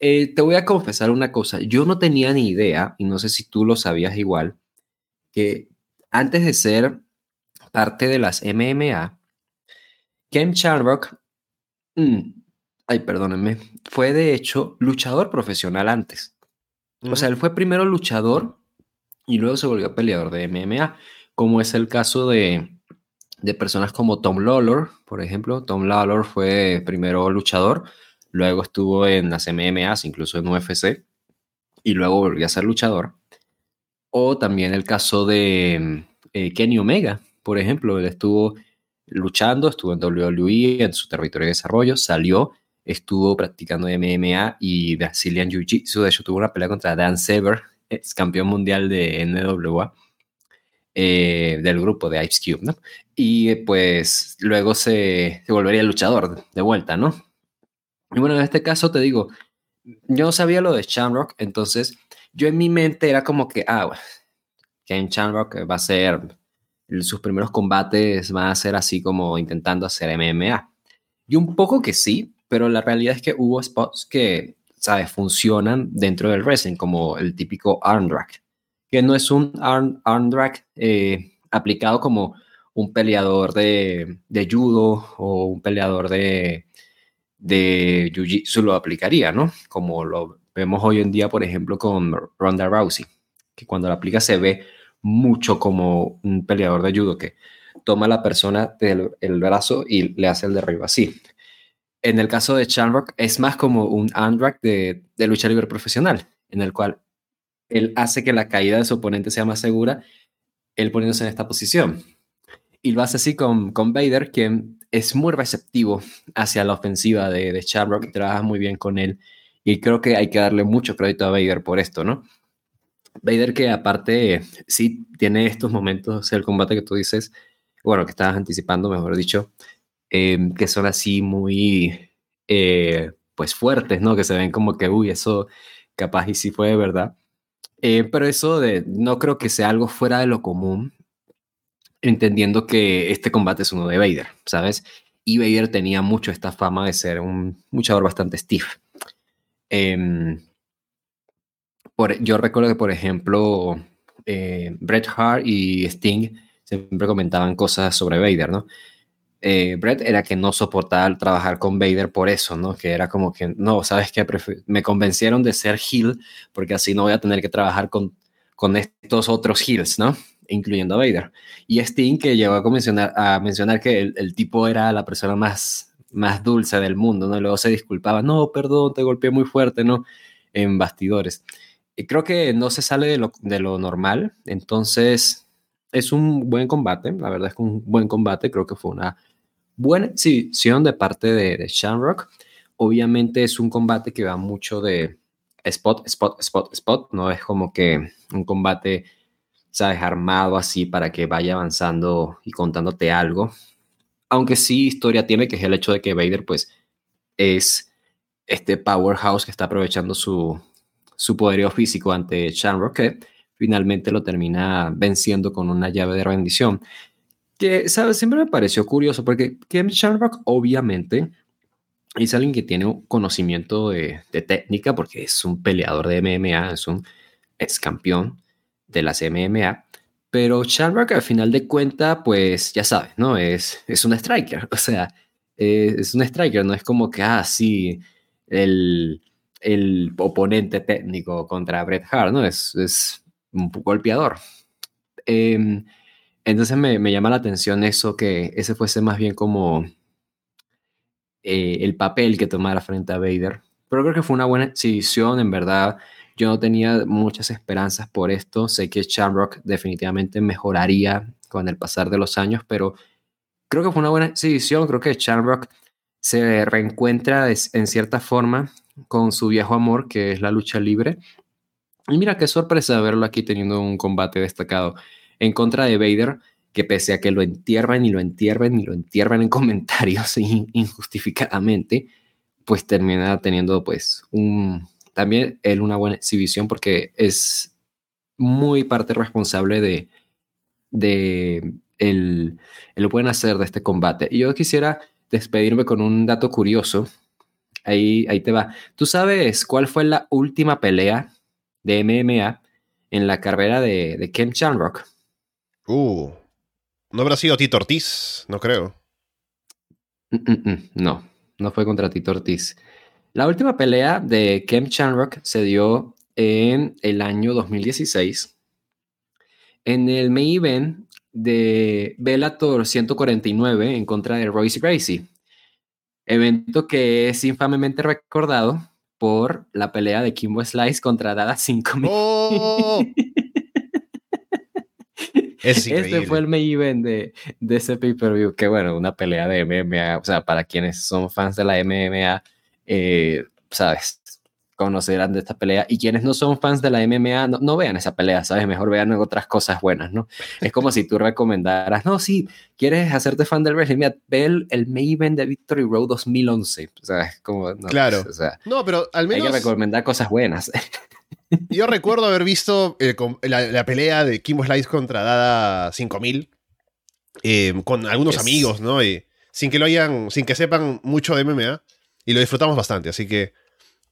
Eh, te voy a confesar una cosa. Yo no tenía ni idea, y no sé si tú lo sabías igual, que antes de ser parte de las MMA, Ken Shamrock, mm, ay, perdónenme, fue de hecho luchador profesional antes. O sea, él fue primero luchador y luego se volvió peleador de MMA, como es el caso de, de personas como Tom Lawlor, por ejemplo. Tom Lawlor fue primero luchador, luego estuvo en las MMAs, incluso en UFC, y luego volvió a ser luchador. O también el caso de eh, Kenny Omega, por ejemplo, él estuvo luchando, estuvo en WWE, en su territorio de desarrollo, salió, estuvo practicando MMA y Brazilian Jiu-Jitsu, de hecho tuvo una pelea contra Dan Sever, ex campeón mundial de NWA, eh, del grupo de Ice Cube, ¿no? Y pues luego se, se volvería luchador de vuelta, ¿no? Y bueno, en este caso te digo, yo no sabía lo de Shamrock, entonces yo en mi mente era como que, ah, bueno, Ken Shamrock va a ser, sus primeros combates van a ser así como intentando hacer MMA. Y un poco que sí, pero la realidad es que hubo spots que ¿sabes? Funcionan dentro del wrestling, como el típico arm drag, que no es un arm, arm drag eh, aplicado como un peleador de, de, judo o un peleador de, de jiu-jitsu lo aplicaría, ¿no? Como lo vemos hoy en día, por ejemplo, con Ronda Rousey, que cuando la aplica se ve mucho como un peleador de judo que toma a la persona del el brazo y le hace el derribo así. En el caso de Shamrock es más como un undrag de, de lucha libre profesional, en el cual él hace que la caída de su oponente sea más segura, él poniéndose en esta posición. Y lo hace así con, con Vader, quien es muy receptivo hacia la ofensiva de, de Shamrock trabaja muy bien con él. Y creo que hay que darle mucho crédito a Vader por esto, ¿no? Vader que aparte sí tiene estos momentos, el combate que tú dices, bueno, que estabas anticipando, mejor dicho, em, que son así muy, eh, pues fuertes, ¿no? Que se ven como que, uy, eso capaz y sí fue de verdad. Eh, pero eso de, no creo que sea algo fuera de lo común, entendiendo que este combate es uno de Vader, ¿sabes? Y Vader tenía mucho esta fama de ser un luchador bastante stiff. Eh, por, yo recuerdo que, por ejemplo, eh, Bret Hart y Sting siempre comentaban cosas sobre Vader, ¿no? Eh, Bret era que no soportaba trabajar con Vader por eso, ¿no? Que era como que, no, ¿sabes qué? Me convencieron de ser heel porque así no voy a tener que trabajar con, con estos otros heels, ¿no? Incluyendo a Vader. Y Sting que llegó a mencionar, a mencionar que el, tipo era la persona más, más dulce del mundo, ¿no? Luego se disculpaba, no, perdón, te golpeé muy fuerte, ¿no? En bastidores. Y creo que no se sale de lo, de lo normal, entonces es un buen combate, la verdad es que un buen combate, creo que fue una buena exhibición de parte de, de Shamrock. Obviamente es un combate que va mucho de spot, spot, spot, spot, no es como que un combate, sabes, armado así para que vaya avanzando y contándote algo. Aunque sí historia tiene, que es el hecho de que Vader pues es este powerhouse que está aprovechando su, su poderío físico ante Shamrock, que finalmente lo termina venciendo con una llave de rendición. Que, ¿sabes? Siempre me pareció curioso porque Ken Shamrock obviamente es alguien que tiene un conocimiento de, técnica porque es un peleador de MMA, es un ex campeón de las MMA, pero Shamrock al final de cuentas, pues ya sabes, ¿no? Es, es un striker, o sea, es, es un striker, no es como que, ah, sí, el, el oponente técnico contra Bret Hart, ¿no? Es, es un golpeador. Eh, entonces me, me, llama la atención eso, que ese fuese más bien como eh, el papel que tomara frente a Vader. Pero creo que fue una buena exhibición, en verdad. Yo no tenía muchas esperanzas por esto. Sé que Shamrock definitivamente mejoraría con el pasar de los años, pero creo que fue una buena exhibición. Creo que Shamrock se reencuentra en cierta forma con su viejo amor, que es la lucha libre. Y mira qué sorpresa verlo aquí teniendo un combate destacado en contra de Vader, que pese a que lo entierran y lo entierran y lo entierran en comentarios injustificadamente, pues termina teniendo pues un, también él una buena exhibición porque es muy parte responsable de, de el, el buen hacer de este combate. Y yo quisiera despedirme con un dato curioso Ahí, ahí te va. ¿Tú sabes cuál fue la última pelea de MMA en la carrera de, de Ken Shamrock? Uh, ¿no habrá sido Tito Ortiz? No creo. Mm, mm, mm, no, no fue contra Tito Ortiz. La última pelea de Ken Shamrock se dio en el año 2016 en el main event de Bellator 149 en contra de Royce Gracie evento que es infamemente recordado por la pelea de Kimbo Slice contra Dada 5000. ¡Oh! este fue el main event de, de ese pay-per-view, que bueno, una pelea de MMA, o sea, para quienes son fans de la MMA, eh, sabes, conocerán de esta pelea. Y quienes no son fans de la MMA, no, vean esa pelea, ¿sabes? Mejor vean otras cosas buenas, ¿no? Es como si tú recomendaras, no, sí, quieres hacerte fan del wrestling, mira, ve el, el main event de Victory Road 2011. O sea, es como... No, claro. O sea, no, pero al menos... Hay que recomendar cosas buenas. Yo recuerdo haber visto eh, la, la, pelea de Kimbo Slice contra Dada 5000 eh, con algunos es... amigos, ¿no? Y sin que lo hayan, sin que sepan mucho de MMA y lo disfrutamos bastante, así que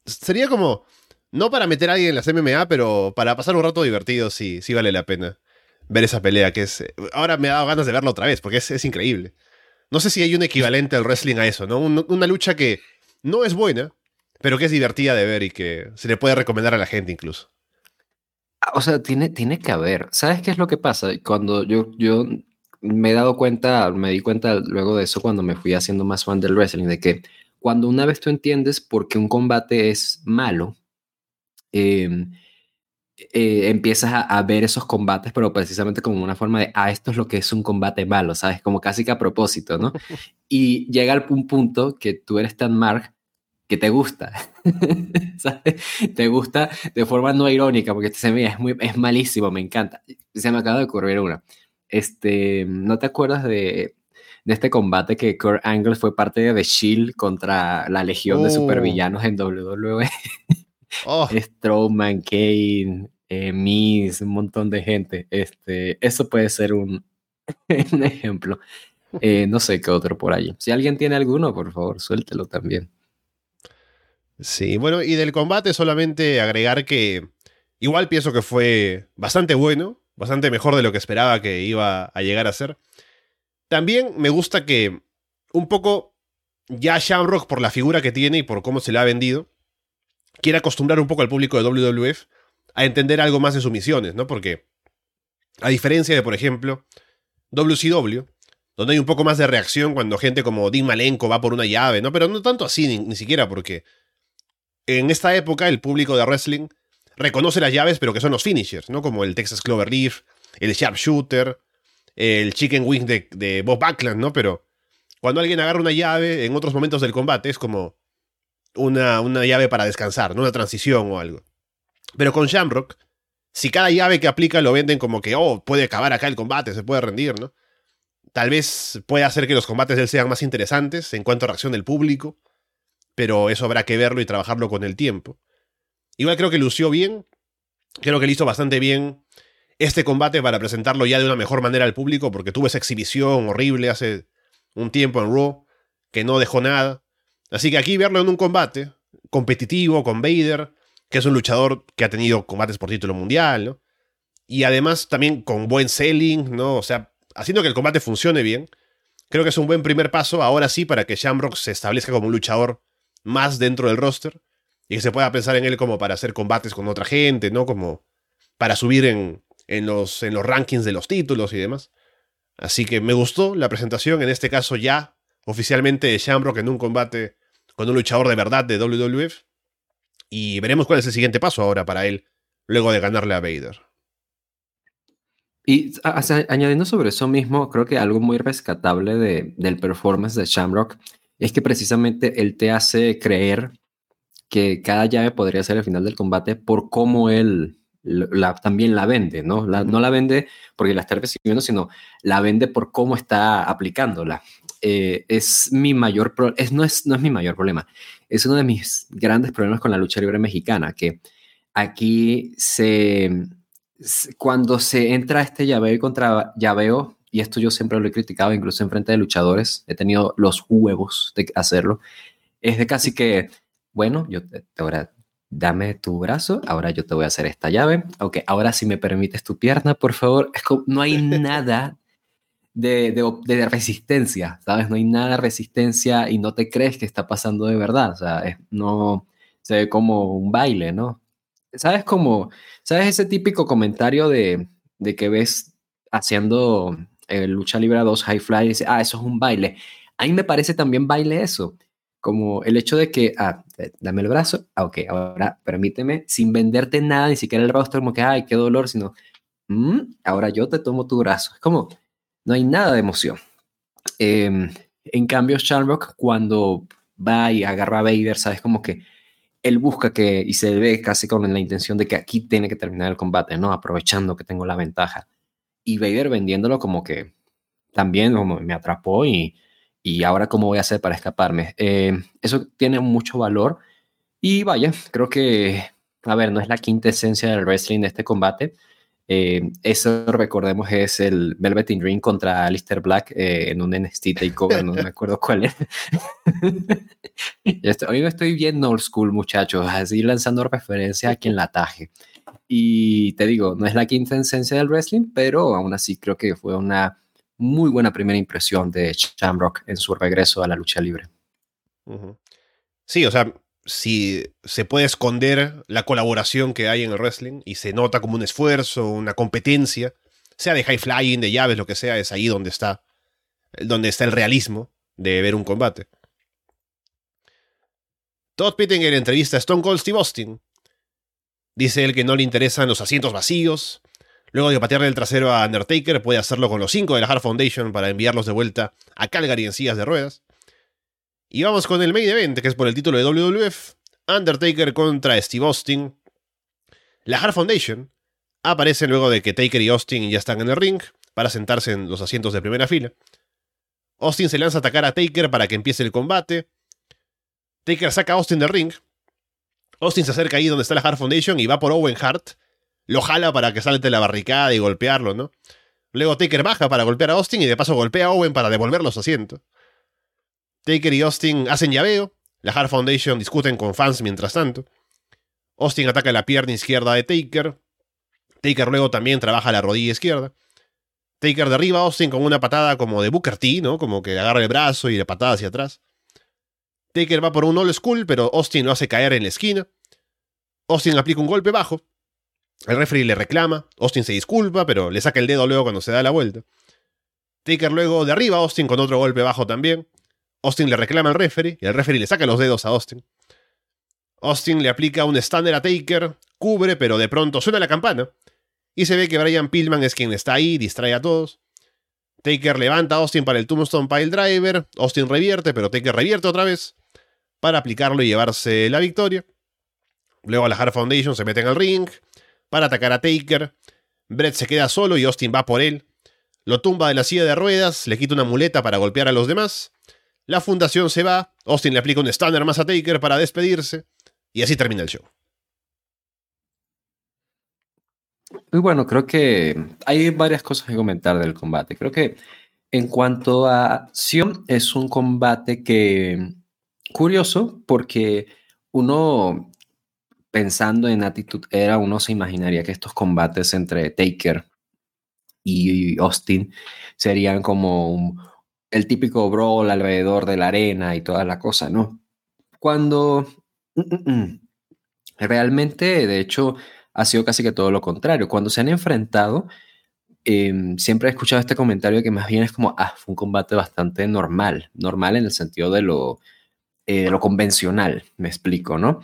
sería como, no para meter a alguien en las MMA, pero para pasar un rato divertido, sí, sí vale la pena ver esa pelea, que es... Ahora me ha dado ganas de verla otra vez, porque es, increíble. No sé si hay un equivalente al wrestling a eso, ¿no? una lucha que no es buena, pero que es divertida de ver y que se le puede recomendar a la gente incluso. O sea, tiene, tiene que haber. ¿Sabes qué es lo que pasa? Cuando yo, yo me he dado cuenta, me di cuenta luego de eso cuando me fui haciendo más fan del wrestling, de que cuando una vez tú entiendes por qué un combate es malo, em, eh, empiezas a, ver esos combates, pero precisamente como una forma de, ah, esto es lo que es un combate malo, ¿sabes? Como casi que a propósito, ¿no? y llega un punto que tú eres tan mark que te gusta, ¿sabes? Te gusta de forma no irónica, porque se me es, muy, es malísimo, me encanta. Se me acaba de ocurrir una. Este, ¿no te acuerdas de, de este combate que Kurt Angle fue parte de The Shield contra la legión de supervillanos en WWE? Oh. Strowman, Kane, eh, Miz, un montón de gente. Este, eso puede ser un, un ejemplo. Eh, no sé qué otro por allí. Si alguien tiene alguno, por favor, suéltelo también. Sí, bueno, y del combate solamente agregar que igual pienso que fue bastante bueno, bastante mejor de lo que esperaba que iba a llegar a ser. También me gusta que un poco ya Shamrock por la figura que tiene y por cómo se le ha vendido, quiere acostumbrar un poco al público de WWF a entender algo más de sus misiones, ¿no? Porque a diferencia de, por ejemplo, WCW, donde hay un poco más de reacción cuando gente como Dean Malenko va por una llave, ¿no? Pero no tanto así, ni, ni siquiera porque en esta época el público de wrestling reconoce las llaves, pero que son los finishers, ¿no? Como el Texas Cloverleaf, el Sharpshooter, el Chicken Wing de, Bob Backlund, ¿no? Pero cuando alguien agarra una llave en otros momentos del combate es como una, una llave para descansar, ¿no? Una transición o algo. Pero con Shamrock, si cada llave que aplica lo venden como que, oh, puede acabar acá el combate, se puede rendir, ¿no? Tal vez pueda hacer que los combates de él sean más interesantes en cuanto a reacción del público pero eso habrá que verlo y trabajarlo con el tiempo. Igual creo que lució bien, creo que le hizo bastante bien este combate para presentarlo ya de una mejor manera al público, porque tuvo esa exhibición horrible hace un tiempo en Raw, que no dejó nada. Así que aquí verlo en un combate competitivo con Vader, que es un luchador que ha tenido combates por título mundial. Y además también con buen selling, ¿no? O sea, haciendo que el combate funcione bien. Creo que es un buen primer paso ahora sí para que Shamrock se establezca como un luchador más dentro del roster y que se pueda pensar en él como para hacer combates con otra gente, ¿no? Como para subir en, en, los, en los rankings de los títulos y demás. Así que me gustó la presentación, en este caso ya oficialmente de Shamrock en un combate con un luchador de verdad de WWF. Y veremos cuál es el siguiente paso ahora para él, luego de ganarle a Vader. Y añadiendo sobre eso mismo, creo que algo muy rescatable de, del performance de Shamrock es que precisamente él te hace creer que cada llave podría ser el final del combate por cómo él la, también la vende, ¿no? no la vende porque la está recibiendo, sino la vende por cómo está aplicándola. Eh, es mi mayor es, no, es, no es mi mayor problema, es uno de mis grandes problemas con la lucha libre mexicana, que aquí se, cuando se entra este llaveo y contra llaveo, y esto yo siempre lo he criticado, incluso en frente de luchadores, he tenido los huevos de hacerlo, es de casi que, bueno, yo te, ahora dame tu brazo, ahora yo te voy a hacer esta llave, ok, ahora si me permites tu pierna, por favor, es como, no hay nada de, de, resistencia, ¿sabes? No hay nada de resistencia y no te crees que está pasando de verdad, o sea, no se ve como un baile, ¿no? ¿Sabes cómo, sabes ese típico comentario de, de que ves haciendo el Lucha Libre 2 High Fly dice, ah, eso es un baile. A mí me parece también baile eso, como el hecho de que, ah, dame el brazo, ah, ok, ahora permíteme, sin venderte nada, ni siquiera el rostro, como que, ay, qué dolor, sino, mm, ahora yo te tomo tu brazo. Es como, no hay nada de emoción. Em, en cambio, Shamrock, cuando va y agarra a Vader, sabes como que él busca que, y se ve casi con la intención de que aquí tiene que terminar el combate, ¿no? Aprovechando que tengo la ventaja y Vader vendiéndolo como que también como me atrapó y, y ahora cómo voy a hacer para escaparme. Eh, eso tiene mucho valor y vaya, creo que, a ver, no es la quinta esencia del wrestling de este combate, Eh, eso, recordemos, es el Velvet in Ring contra Alistair Black eh, en un NXT Takeover, no me acuerdo cuál es. Hoy no estoy bien old school, muchachos, así lanzando referencias a quien la taje. Y te digo, no es la quinta esencia del wrestling, pero aún así creo que fue una muy buena primera impresión de Shamrock en su regreso a la lucha libre. Sí, o sea, si se puede esconder la colaboración que hay en el wrestling y se nota como un esfuerzo, una competencia, sea de high flying, de llaves, lo que sea, es ahí donde está, donde está el realismo de ver un combate. Todd Pittinger entrevista a Stone Cold Steve Austin. Dice él que no le interesan los asientos vacíos. Luego de patearle el trasero a Undertaker, puede hacerlo con los cinco de la Hard Foundation para enviarlos de vuelta a Calgary en sillas de ruedas. Y vamos con el main event, que es por el título de WWF. Undertaker contra Steve Austin. La Hard Foundation aparece luego de que Taker y Austin ya están en el ring para sentarse en los asientos de primera fila. Austin se lanza a atacar a Taker para que empiece el combate. Taker saca a Austin del ring. Austin se acerca ahí donde está la Hard Foundation y va por Owen Hart. Lo jala para que salte la barricada y golpearlo, ¿no? Luego Taker baja para golpear a Austin y de paso golpea a Owen para devolver los asientos. Taker y Austin hacen llaveo. La Hard Foundation discuten con fans mientras tanto. Austin ataca la pierna izquierda de Taker. Taker luego también trabaja la rodilla izquierda. Taker derriba a Austin con una patada como de Booker T, ¿no? Como que agarra el brazo y le patada hacia atrás. Taker va por un old school, pero Austin lo hace caer en la esquina. Austin aplica un golpe bajo. El referee le reclama. Austin se disculpa, pero le saca el dedo luego cuando se da la vuelta. Taker luego derriba a Austin con otro golpe bajo también. Austin le reclama al referee y el referee le saca los dedos a Austin. Austin le aplica un standard a Taker, cubre, pero de pronto suena la campana. Y se ve que Brian Pillman es quien está ahí, distrae a todos. Taker levanta a Austin para el Tombstone Pile Driver. Austin revierte, pero Taker revierte otra vez para aplicarlo y llevarse la victoria. Luego la Hard Foundation se mete en el ring para atacar a Taker. Brett se queda solo y Austin va por él. Lo tumba de la silla de ruedas, le quita una muleta para golpear a los demás. La fundación se va, Austin le aplica un estándar más a Taker para despedirse, y así termina el show. Muy bueno, creo que hay varias cosas que comentar del combate. Creo que en cuanto a acción, es un combate que curioso porque uno pensando en actitud era uno se imaginaría que estos combates entre Taker y Austin serían como el típico brawl alrededor de la arena y toda la cosa, ¿no? Cuando mm, mm, mm, realmente, de hecho, ha sido casi que todo lo contrario. Cuando se han enfrentado, em, siempre he escuchado este comentario que más bien es como, ah, fue un combate bastante normal, normal en el sentido de lo, eh, lo convencional, me explico, ¿no?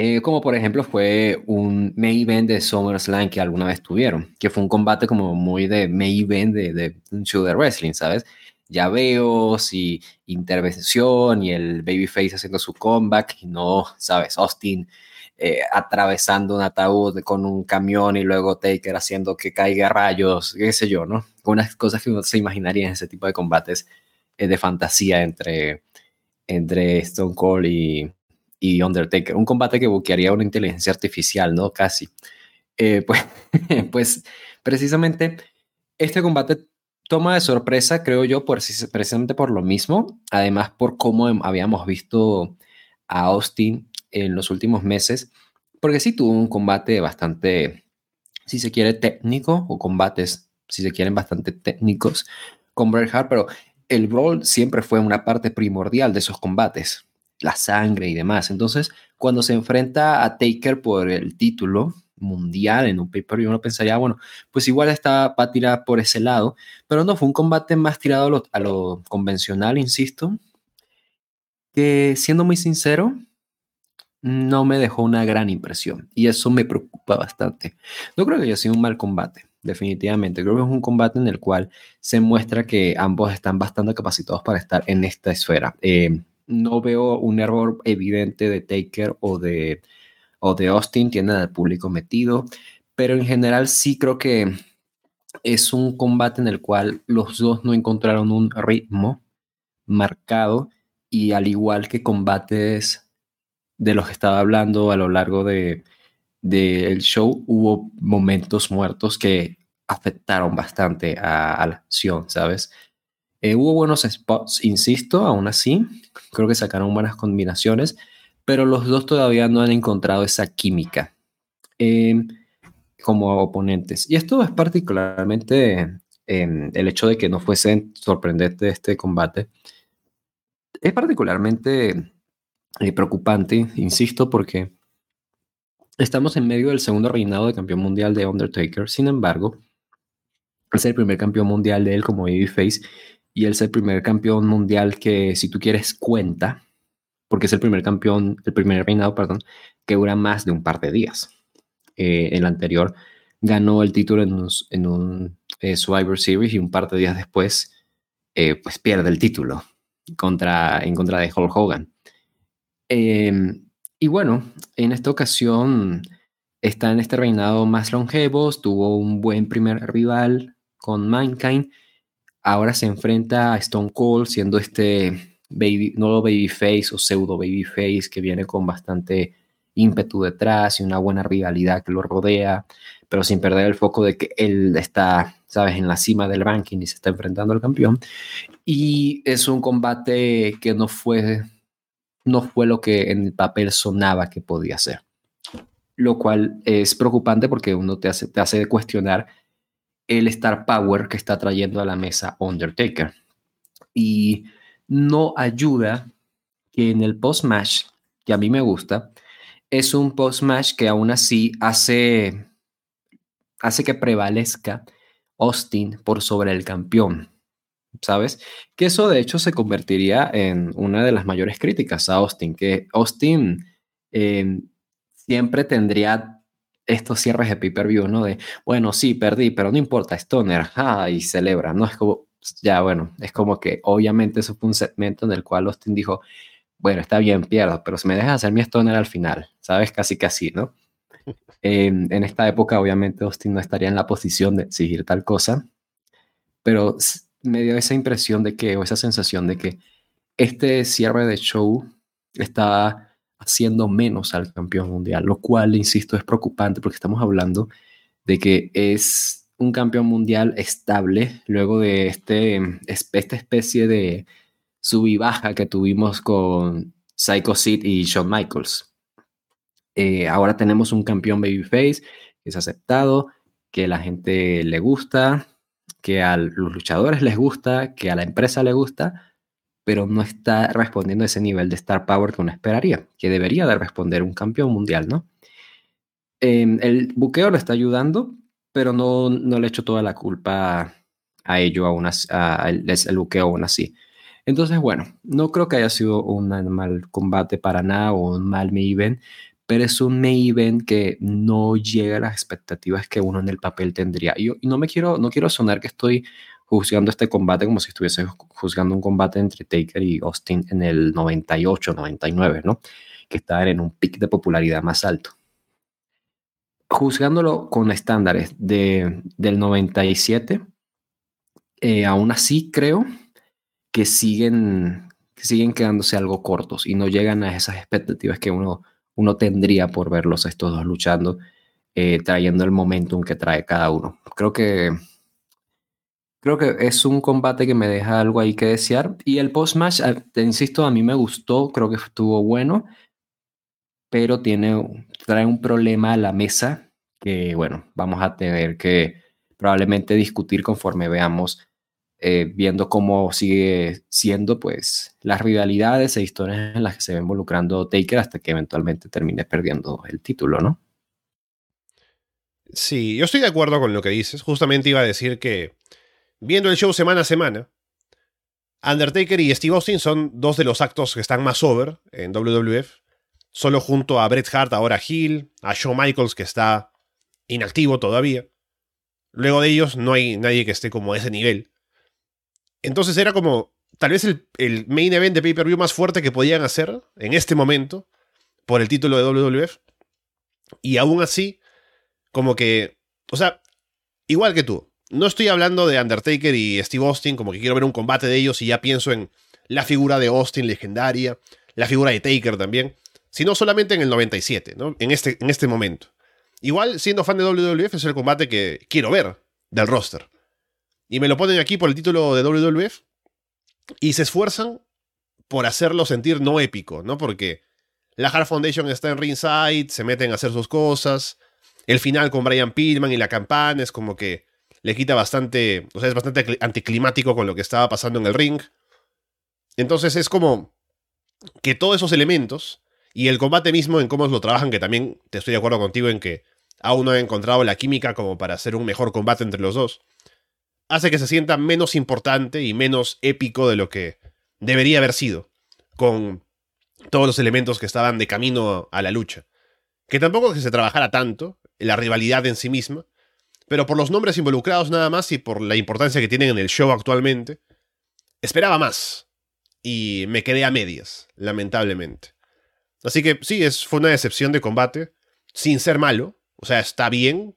Eh, como por ejemplo fue un main event de SummerSlam que alguna vez tuvieron, que fue un combate como muy de main event de, de wrestling, ¿sabes? Ya veo y intervención y el babyface haciendo su comeback y no, ¿sabes? Austin eh, atravesando un ataúd con un camión y luego Taker haciendo que caiga rayos, qué sé yo, ¿no? Unas cosas que uno se imaginaría en ese tipo de combates eh, de fantasía entre, entre Stone Cold y, y Undertaker. Un combate que buquearía una inteligencia artificial, ¿no? Casi. Eh, pues, pues precisamente este combate toma de sorpresa, creo yo, por, precisamente por lo mismo. Además, por cómo habíamos visto a Austin en los últimos meses. Porque sí tuvo un combate bastante, si se quiere, técnico, o combates, si se quieren, bastante técnicos con Bret Hart, pero el brawl siempre fue una parte primordial de esos combates la sangre y demás. Entonces, cuando se enfrenta a Taker por el título mundial en un pay-per-view, uno pensaría, bueno, pues igual está, va a tirar por ese lado, pero no, fue un combate más tirado a lo, convencional, insisto, que siendo muy sincero, no me dejó una gran impresión y eso me preocupa bastante. No creo que haya sido un mal combate, definitivamente. Creo que es un combate en el cual se muestra que ambos están bastante capacitados para estar en esta esfera. Eh, no veo un error evidente de Taker o de, o de Austin, tiene al público metido, pero en general sí creo que es un combate en el cual los dos no encontraron un ritmo marcado y al igual que combates de los que estaba hablando a lo largo de, del show hubo momentos muertos que afectaron bastante a, la acción, ¿sabes? Eh, hubo buenos spots, insisto, aún así, creo que sacaron buenas combinaciones, pero los dos todavía no han encontrado esa química eh, como oponentes. Y esto es particularmente em, el hecho de que no fuese sorprendente este combate. Es particularmente eh, preocupante, insisto, porque estamos en medio del segundo reinado de campeón mundial de Undertaker. Sin embargo, es el primer campeón mundial de él como babyface y él es el primer campeón mundial que, si tú quieres, cuenta, porque es el primer campeón, el primer reinado, perdón, que dura más de un par de días. Eh, el anterior ganó el título en un, en un eh, Survivor Series y un par de días después, eh, pues pierde el título contra, en contra de Hulk Hogan. Em, y bueno, en esta ocasión está en este reinado más longevo, tuvo un buen primer rival con Mankind, ahora se enfrenta a Stone Cold siendo este baby, nuevo babyface o pseudo babyface que viene con bastante ímpetu detrás y una buena rivalidad que lo rodea, pero sin perder el foco de que él está, sabes, en la cima del ranking y se está enfrentando al campeón. Y es un combate que no fue, no fue lo que en el papel sonaba que podía ser. Lo cual es preocupante porque uno te hace, te hace cuestionar el star power que está trayendo a la mesa Undertaker. Y no ayuda que en el post-match, que a mí me gusta, es un post-match que aún así hace, hace que prevalezca Austin por sobre el campeón. ¿Sabes? Que eso de hecho se convertiría en una de las mayores críticas a Austin, que Austin eh, siempre tendría estos cierres de pay-per-view, ¿no? De, bueno, sí, perdí, pero no importa, Stoner, ah, y celebra, ¿no? Es como, ya, bueno, es como que obviamente eso fue un segmento en el cual Austin dijo, bueno, está bien, pierdo, pero si me dejas hacer mi Stoner al final, ¿sabes? Casi que así, ¿no? en esta época, obviamente, Austin no estaría en la posición de exigir tal cosa, pero me dio esa impresión de que, o esa sensación de que este cierre de show estaba haciendo menos al campeón mundial, lo cual, insisto, es preocupante porque estamos hablando de que es un campeón mundial estable luego de este, esta especie de sub y baja que tuvimos con Psycho Sid y Shawn Michaels. Eh, ahora tenemos un campeón babyface que es aceptado, que la gente le gusta, que a los luchadores les gusta, que a la empresa le gusta, pero no está respondiendo a ese nivel de star power que uno esperaría, que debería de responder un campeón mundial, ¿no? Em, el buqueo le está ayudando, pero no, no le echo toda la culpa a ello, aún así, el, buqueo aún así. Entonces, bueno, no creo que haya sido un mal combate para nada o un mal main event, pero es un main event que no llega a las expectativas que uno en el papel tendría. Y, yo, y no me quiero, no quiero sonar que estoy juzgando este combate como si estuviese juzgando un combate entre Taker y Austin en el 98, 99, ¿no? Que estaban en un pic de popularidad más alto. Juzgándolo con estándares de, del 97, eh, aún así creo que siguen, siguen quedándose algo cortos y no llegan a esas expectativas que uno, uno tendría por verlos estos dos luchando, eh, trayendo el momentum que trae cada uno. Creo que Creo que es un combate que me deja algo ahí que desear. Y el post-match, te insisto, a mí me gustó, creo que estuvo bueno, pero tiene, trae un problema a la mesa que, bueno, vamos a tener que probablemente discutir conforme veamos, eh, viendo cómo sigue siendo, pues, las rivalidades e historias en las que se va involucrando Taker hasta que eventualmente termine perdiendo el título, ¿no? Sí, yo estoy de acuerdo con lo que dices. Justamente iba a decir que viendo el show semana a semana, Undertaker y Steve Austin son dos de los actos que están más over en WWF. Solo junto a Bret Hart, ahora Hill, a Shawn Michaels, que está inactivo todavía. Luego de ellos no hay nadie que esté como a ese nivel. Entonces era como tal vez el, el main event de pay-per-view más fuerte que podían hacer en este momento por el título de WWF. Y aún así, como que, o sea, igual que tú, no estoy hablando de Undertaker y Steve Austin, como que quiero ver un combate de ellos y ya pienso en la figura de Austin legendaria, la figura de Taker también, sino solamente en el 97, ¿no? En este, en este momento. igual, siendo fan de WWF, es el combate que quiero ver del roster. Y me lo ponen aquí por el título de WWF y se esfuerzan por hacerlo sentir no épico, ¿no? Porque la Hard Foundation está en ringside, se meten a hacer sus cosas. El final con Brian Pillman y la campana es como que le quita bastante, o sea, es bastante anticlimático con lo que estaba pasando en el ring. Entonces es como que todos esos elementos y el combate mismo en cómo lo trabajan, que también te estoy de acuerdo contigo en que aún no he encontrado la química como para hacer un mejor combate entre los dos, hace que se sienta menos importante y menos épico de lo que debería haber sido, con todos los elementos que estaban de camino a la lucha. Que tampoco que se trabajara tanto, la rivalidad en sí misma, pero por los nombres involucrados nada más y por la importancia que tienen en el show actualmente, esperaba más. Y me quedé a medias, lamentablemente. Así que sí, es, fue una decepción de combate, sin ser malo, o sea, está bien.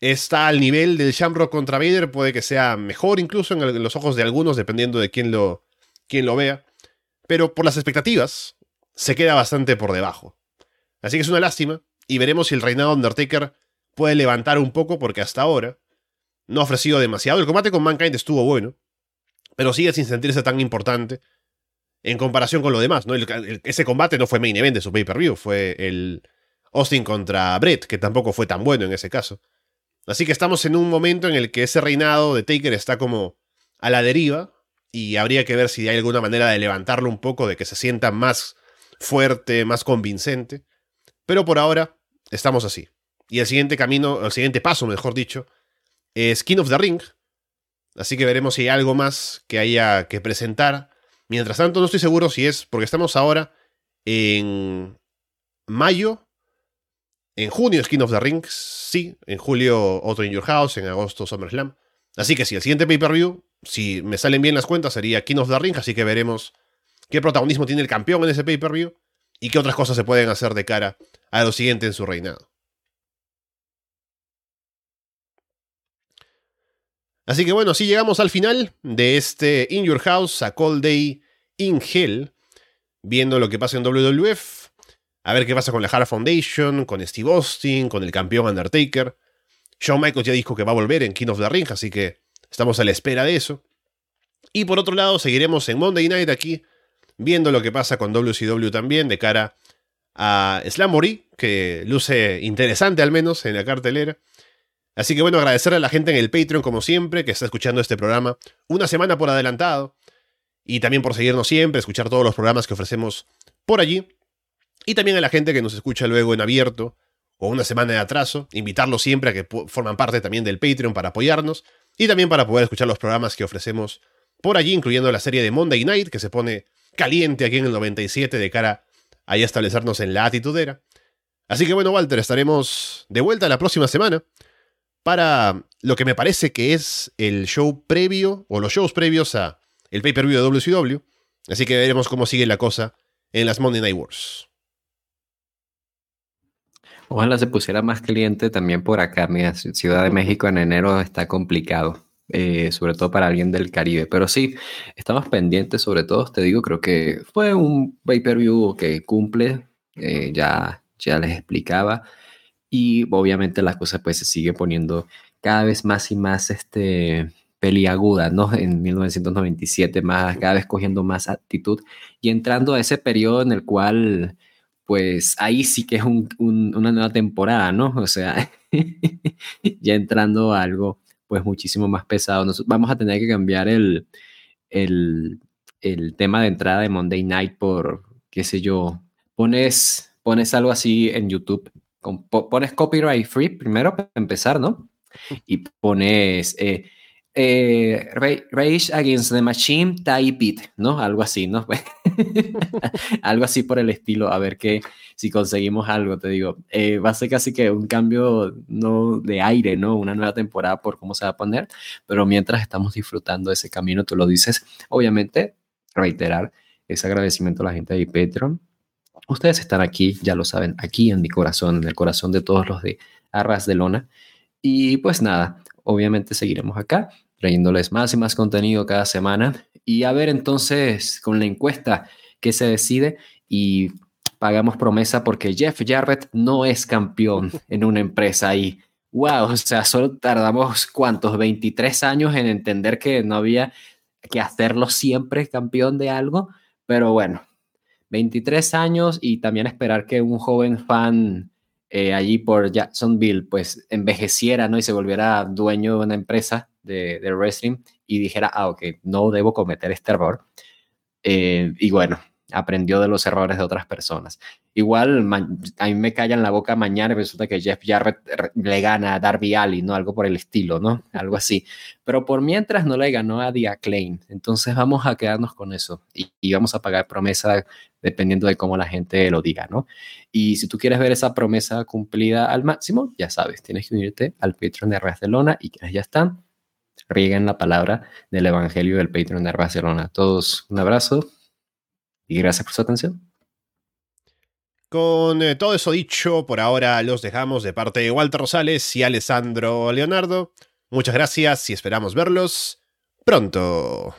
Está al nivel del Shamrock contra Vader, puede que sea mejor incluso en, los ojos de algunos, dependiendo de quién lo, quién lo vea. Pero por las expectativas, se queda bastante por debajo. Así que es una lástima, y veremos si el reinado Undertaker puede levantar un poco, porque hasta ahora no ha ofrecido demasiado. El combate con Mankind estuvo bueno, pero sigue sin sentirse tan importante en comparación con lo demás. ¿no? ese combate no fue main event de su pay-per-view, fue el Austin contra Brett, que tampoco fue tan bueno en ese caso. Así que estamos en un momento en el que ese reinado de Taker está como a la deriva y habría que ver si hay alguna manera de levantarlo un poco, de que se sienta más fuerte, más convincente. Pero por ahora estamos así. Y el siguiente camino, el siguiente paso, mejor dicho, es King of the Ring. Así que veremos si hay algo más que haya que presentar. Mientras tanto, no estoy seguro si es, porque estamos ahora en mayo en junio Skin of the Ring, sí. En julio otro In Your House, en agosto SummerSlam. Así que sí, el siguiente pay-per-view, si me salen bien las cuentas, sería King of the Ring, así que veremos qué protagonismo tiene el campeón en ese pay-per-view y qué otras cosas se pueden hacer de cara a lo siguiente en su reinado. Así que bueno, sí llegamos al final de este In Your House, a Cold Day in Hell, viendo lo que pasa en WWF, a ver qué pasa con la Hard Foundation, con Steve Austin, con el campeón Undertaker. Shawn Michaels ya dijo que va a volver en King of the Ring, así que estamos a la espera de eso. Y por otro lado, seguiremos en Monday Night aquí, viendo lo que pasa con WCW también, de cara a Slamory, que luce interesante al menos en la cartelera. Así que bueno, agradecer a la gente en el Patreon, como siempre, que está escuchando este programa una semana por adelantado. Y también por seguirnos siempre, escuchar todos los programas que ofrecemos por allí. Y también a la gente que nos escucha luego en abierto o una semana de atraso, invitarlos siempre a que forman parte también del Patreon para apoyarnos y también para poder escuchar los programas que ofrecemos por allí, incluyendo la serie de Monday Night, que se pone caliente aquí en el 97 de cara a establecernos en la atitudera. Así que bueno, Walter, estaremos de vuelta la próxima semana para lo que me parece que es el show previo o los shows previos a el pay-per-view de WCW. Así que veremos cómo sigue la cosa en las Monday Night Wars. Ojalá se pusiera más cliente también por acá. Mira, Ciudad de México en enero está complicado, eh, sobre todo para alguien del Caribe. Pero sí, estamos pendientes, sobre todo, te digo, creo que fue un pay-per-view que cumple, eh, ya, ya les explicaba. Y obviamente las cosas pues se siguen poniendo cada vez más y más este, peliaguda, ¿no? En 1997, más, cada vez cogiendo más actitud y entrando a ese periodo en el cual pues ahí sí que es una nueva temporada, ¿no? O sea, ya entrando a algo pues muchísimo más pesado. vamos a tener que cambiar el, el, tema de entrada de Monday Night por, qué sé yo, pones, pones algo así en YouTube, pones copyright free primero para empezar, ¿no? Y pones... Eh, eh, Rage Against the Machine Type It, ¿no? Algo así, ¿no? algo así por el estilo, a ver qué, si conseguimos algo, te digo. Eh, va a ser casi que un cambio no de aire, ¿no? Una nueva temporada por cómo se va a poner, pero mientras estamos disfrutando de ese camino, tú lo dices, obviamente, reiterar ese agradecimiento a la gente de Patreon. Ustedes están aquí, ya lo saben, aquí en mi corazón, en el corazón de todos los de Arras de Lona. Y pues nada, obviamente seguiremos acá trayéndoles más y más contenido cada semana. Y a ver entonces con la encuesta qué se decide y pagamos promesa porque Jeff Jarrett no es campeón en una empresa y wow, o sea, solo tardamos cuántos, 23 años en entender que no había que hacerlo siempre campeón de algo, pero bueno, 23 años y también esperar que un joven fan eh, allí por Jacksonville pues envejeciera, ¿no? Y se volviera dueño de una empresa de, de wrestling y dijera, ah, ok, no debo cometer este error. Eh, y bueno, aprendió de los errores de otras personas. Igual a mí me callan la boca mañana y resulta que Jeff Jarrett le gana a Darby Allin, ¿no? Algo por el estilo, ¿no? Algo así. Pero por mientras no le ganó a The Acclaim. Entonces vamos a quedarnos con eso y, y, vamos a pagar promesa dependiendo de cómo la gente lo diga, ¿no? Y si tú quieres ver esa promesa cumplida al máximo, ya sabes, tienes que unirte al Patreon de Barcelona y quienes ya están, rieguen la palabra del Evangelio del Patreon de Barcelona. Todos un abrazo y gracias por su atención. Con eh, todo eso dicho, por ahora los dejamos de parte de Walter Rosales y Alessandro Leonardo. Muchas gracias y esperamos verlos pronto.